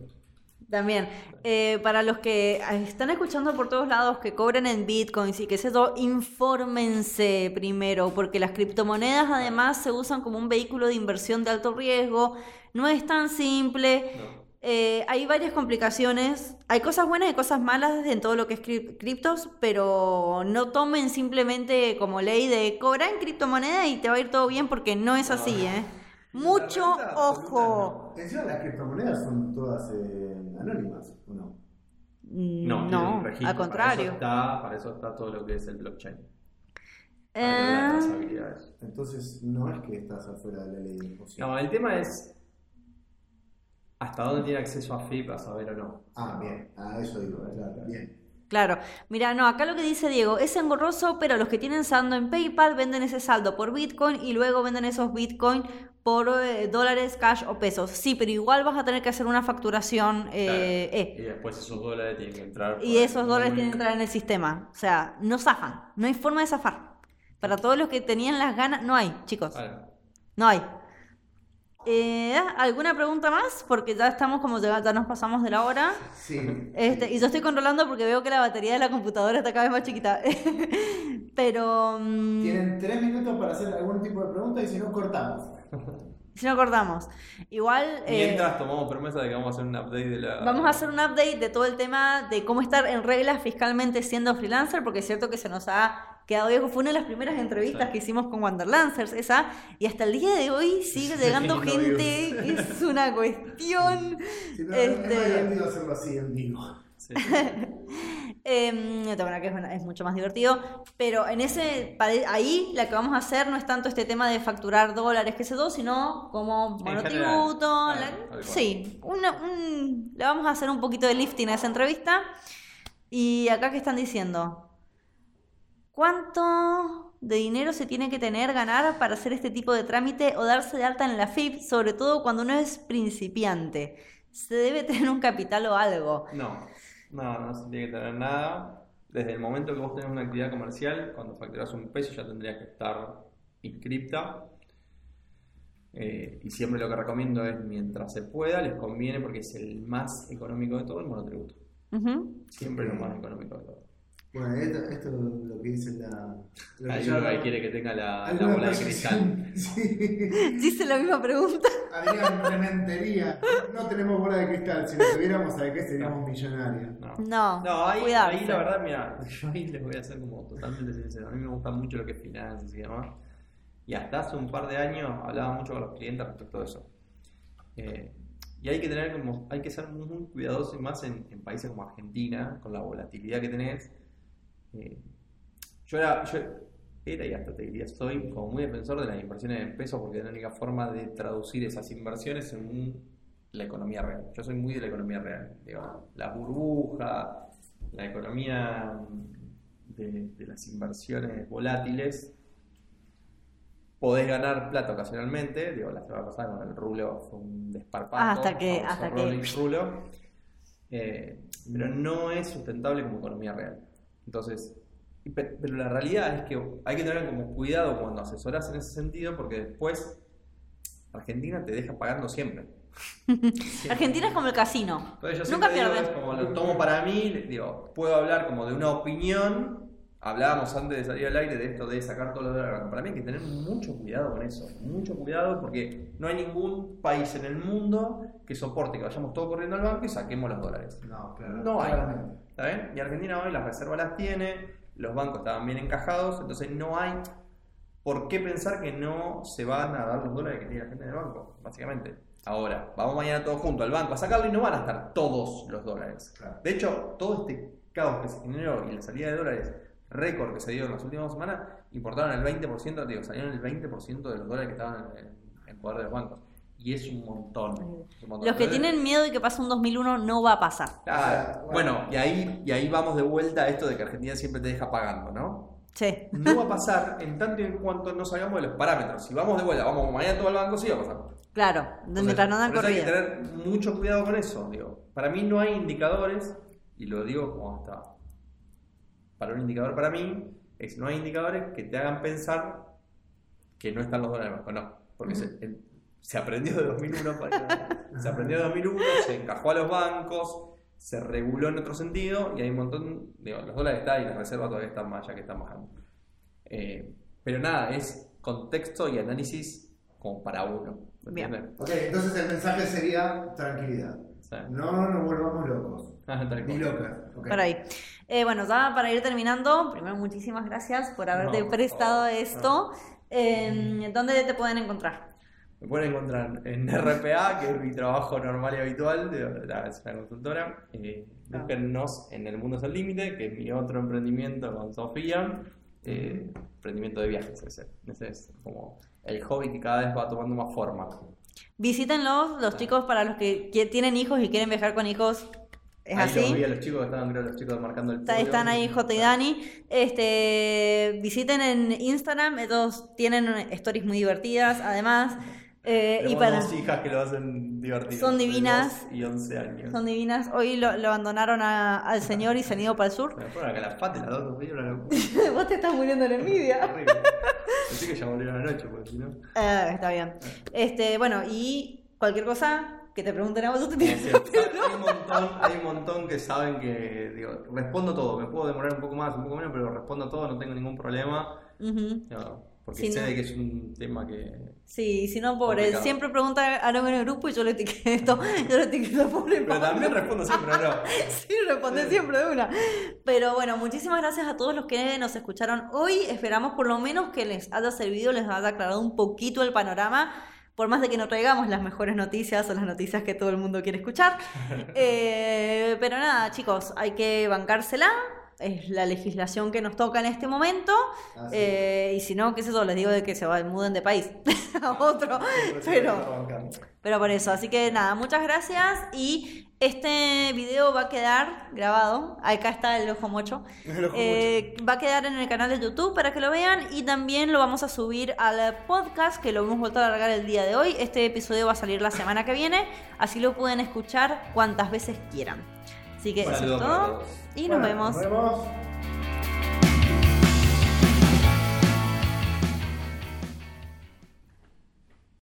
También, eh, para los que están escuchando por todos lados que cobren en bitcoins y que sé yo, infórmense primero, porque las criptomonedas además se usan como un vehículo de inversión de alto riesgo, no es tan simple, No. eh, hay varias complicaciones, hay cosas buenas y cosas malas en todo lo que es crip- criptos, pero no tomen simplemente como ley de cobrar en criptomoneda y te va a ir todo bien porque no es así, ¿eh? Mucho La ojo. Encima las criptomonedas son todas eh, anónimas, ¿o no? No, Mm, no, registro, al Para contrario. eso, está, para eso está todo lo que es el blockchain. Para Eh. Entonces no es que estás afuera de la ley. ¿o sí? No, el tema es hasta dónde tiene acceso a FIP a saber o no. Ah, bien. A eso digo, claro. Bien. Claro, mira, no, acá lo que dice Diego es engorroso, pero los que tienen saldo en PayPal venden ese saldo por Bitcoin y luego venden esos Bitcoin por eh, dólares, cash o pesos. Sí, pero igual vas a tener que hacer una facturación eh, Claro. E. Y después esos dólares tienen que entrar. Y esos dólares tienen que entrar en el sistema. O sea, no zafan, no hay forma de zafar. Para todos los que tenían las ganas, no hay, chicos. Vale. No hay. Eh, ¿Alguna pregunta más? Porque ya estamos como ya, ya nos pasamos de la hora. Sí. Este, y yo estoy controlando porque veo que la batería de la computadora está cada vez más chiquita. Pero mm, Tienen tres minutos para hacer algún tipo de pregunta y si no, cortamos. si no acordamos. Igual eh, Mientras tomamos promesa de que vamos a hacer un update de la. vamos a hacer un update de todo el tema de cómo estar en reglas fiscalmente siendo freelancer, porque es cierto que se nos ha quedado viejo. Fue una de las primeras entrevistas Sí. que hicimos con Wanderlancers, esa, y hasta el día de hoy sigue llegando gente. Es una cuestión. Si no, Este- Es hacerlo así en vivo. Eh, que es, es mucho más divertido. Pero en ese ahí la que vamos a hacer no es tanto este tema de facturar dólares, que sé yo, sino como monotributo. la- sí, una- un- le vamos a hacer un poquito de lifting a esa entrevista. Y acá que están diciendo, ¿cuánto de dinero se tiene que tener, ganar para hacer este tipo de trámite o darse de alta en la FIP, sobre todo cuando uno es principiante? Se debe tener un capital o algo. No, no, no se tiene que tener nada. Desde el momento que vos tenés una actividad comercial, cuando facturás un peso ya tendrías que estar inscripta. Eh, y siempre lo que recomiendo es, mientras se pueda, les conviene porque es el más económico de todo el monotributo. Siempre lo más económico de todo. Bueno, esto, esto es lo que dice la. lo que Hay llama- uno que quiere que tenga la, bola de cristal. Sí. Dice la misma pregunta. Adrián, Clementería. No tenemos bola de cristal. Si lo tuviéramos, ¿sabes qué? Seríamos millonarios. No. No, No, ahí, cuidarse. ahí la verdad, mira, yo ahí les voy a hacer como totalmente sincero. A mí me gusta mucho lo que es finanzas y demás. Y hasta hace un par de años hablaba mucho con los clientes respecto a eso. Eh, y hay que tener como, hay que ser muy, muy cuidadoso y más en, en países como Argentina, con la volatilidad que tenés. Eh, yo era, yo era y hasta te diría, soy como muy defensor de las inversiones en pesos porque es la única forma de traducir esas inversiones en un- la economía real. Yo soy muy de la economía real. Digo, la burbuja, la economía de, de las inversiones volátiles. Podés ganar plata ocasionalmente, digo, la semana pasada con el rulo fue un desparpajo. Ah, Hasta que- hasta que- rulo. Eh, pero no es sustentable como economía real. Entonces, pero la realidad es que hay que tener como cuidado cuando asesoras en ese sentido porque después Argentina te deja pagando siempre. Siempre. Argentina es como el casino. Entonces yo Nunca pierdes. es como lo tomo para mí, digo, puedo hablar como de una opinión. Hablábamos antes de salir al aire de esto de sacar todos los dólares. Para mí hay que tener mucho cuidado con eso, mucho cuidado porque no hay ningún país en el mundo que soporte que vayamos todos corriendo al banco y saquemos los dólares. No, claro. No hay. claramente. ¿Está bien? Y Argentina hoy las reservas las tiene, los bancos estaban bien encajados, entonces no hay por qué pensar que no se van a dar los dólares que tiene la gente en el banco, básicamente. Ahora, vamos mañana todos juntos al banco a sacarlo y no van a estar todos los dólares. Claro. De hecho, todo este caos que se generó y la salida de dólares récord que se dio en las últimas semanas, importaron el 20%, digo, salieron el 20% de los dólares que estaban en, en poder de los bancos. Y es un montón. es un montón. Los que tienen miedo de que pase un 2001 no va a pasar. Sea, bueno, y ahí, y ahí vamos de vuelta a esto de que Argentina siempre te deja pagando, ¿no? Sí. No va a pasar en tanto y en cuanto no salgamos de los parámetros. Si vamos de vuelta, vamos mañana todo al banco, sí va a pasar. Claro, mientras no dan eso hay que corrida. tener mucho cuidado con eso. Digo. Para mí no hay indicadores, y lo digo como hasta. Para un indicador para mí, es no hay indicadores que te hagan pensar que no están los dólares en el banco. No, porque se, el- se aprendió de 2001, para- se aprendió de 2001, se encajó a los bancos, se reguló en otro sentido, y hay un montón. Digo, los dólares están y las reservas todavía están más, ya que están bajando. Eh, pero nada, es contexto y análisis como para uno. ¿me Bien. entiendes? Ok, entonces el mensaje sería tranquilidad. No nos volvamos locos. ah, Ni locas. ok. Por ahí. Eh, bueno, ya para ir terminando, primero muchísimas gracias por haberte No, prestado esto. Eh, ¿Dónde te pueden encontrar? Me pueden encontrar en RPA, que es mi trabajo normal y habitual, de, la- es una consultora. Eh, Ah. búsquennos en El Mundo es el Límite, que es mi otro emprendimiento con Sofía. eh, emprendimiento de viajes, ese, ese es como el hobby que cada vez va tomando más forma. Visítenlos, los chicos para los que, tienen hijos y quieren viajar con hijos. Es ahí así. los vi a los chicos que estaban, creo, los chicos marcando el Está- podio. Están ahí J y Dani. Este, visiten en Instagram, ellos tienen stories muy divertidas, además. Eh, y para, dos hijas que lo hacen divertido. Son divinas. 2 y 11 años. son divinas. Hoy lo, lo abandonaron a- al señor y se han ido para el sur. Me fueron a Calafate las dos, locura. Vos te estás muriendo de envidia. Horrible. Pensé que ya volvieron anoche, porque si no. Eh, está bien. Este, bueno, y cualquier cosa que te pregunten a vos, tú te Es tienes. cierto. Hay un, montón, hay un montón que saben que digo, respondo todo. Me puedo demorar un poco más, un poco menos, pero respondo todo, no tengo ningún problema. Ujú. No, porque Sí, sé no. que es un tema que. Sí, si no, pobre, Complicado. siempre pregunta algo en el grupo y yo lo etiqueto, yo lo etiqueto pobre Pero también respondo siempre, ¿no? Sí, responde siempre de una. Pero bueno, muchísimas gracias a todos los que nos escucharon hoy. Esperamos por lo menos que les haya servido, les haya aclarado un poquito el panorama. Por más de que no traigamos las mejores noticias o las noticias que todo el mundo quiere escuchar. Eh, pero nada, chicos, hay que bancársela. Es la legislación que nos toca en este momento. Así Eh, y si no, qué sé yo, les digo de que se va- muden de país a otro. Pero, pero por eso, así que nada, muchas gracias y este video va a quedar grabado, acá está el ojo mocho, El ojo Eh, va a quedar en el canal de YouTube para que lo vean y también lo vamos a subir al podcast que lo hemos vuelto a alargar el día de hoy. Este episodio va a salir la semana que viene, así lo pueden escuchar cuantas veces quieran. Así que Un eso es todo y nos Bueno, vemos. Nos vemos.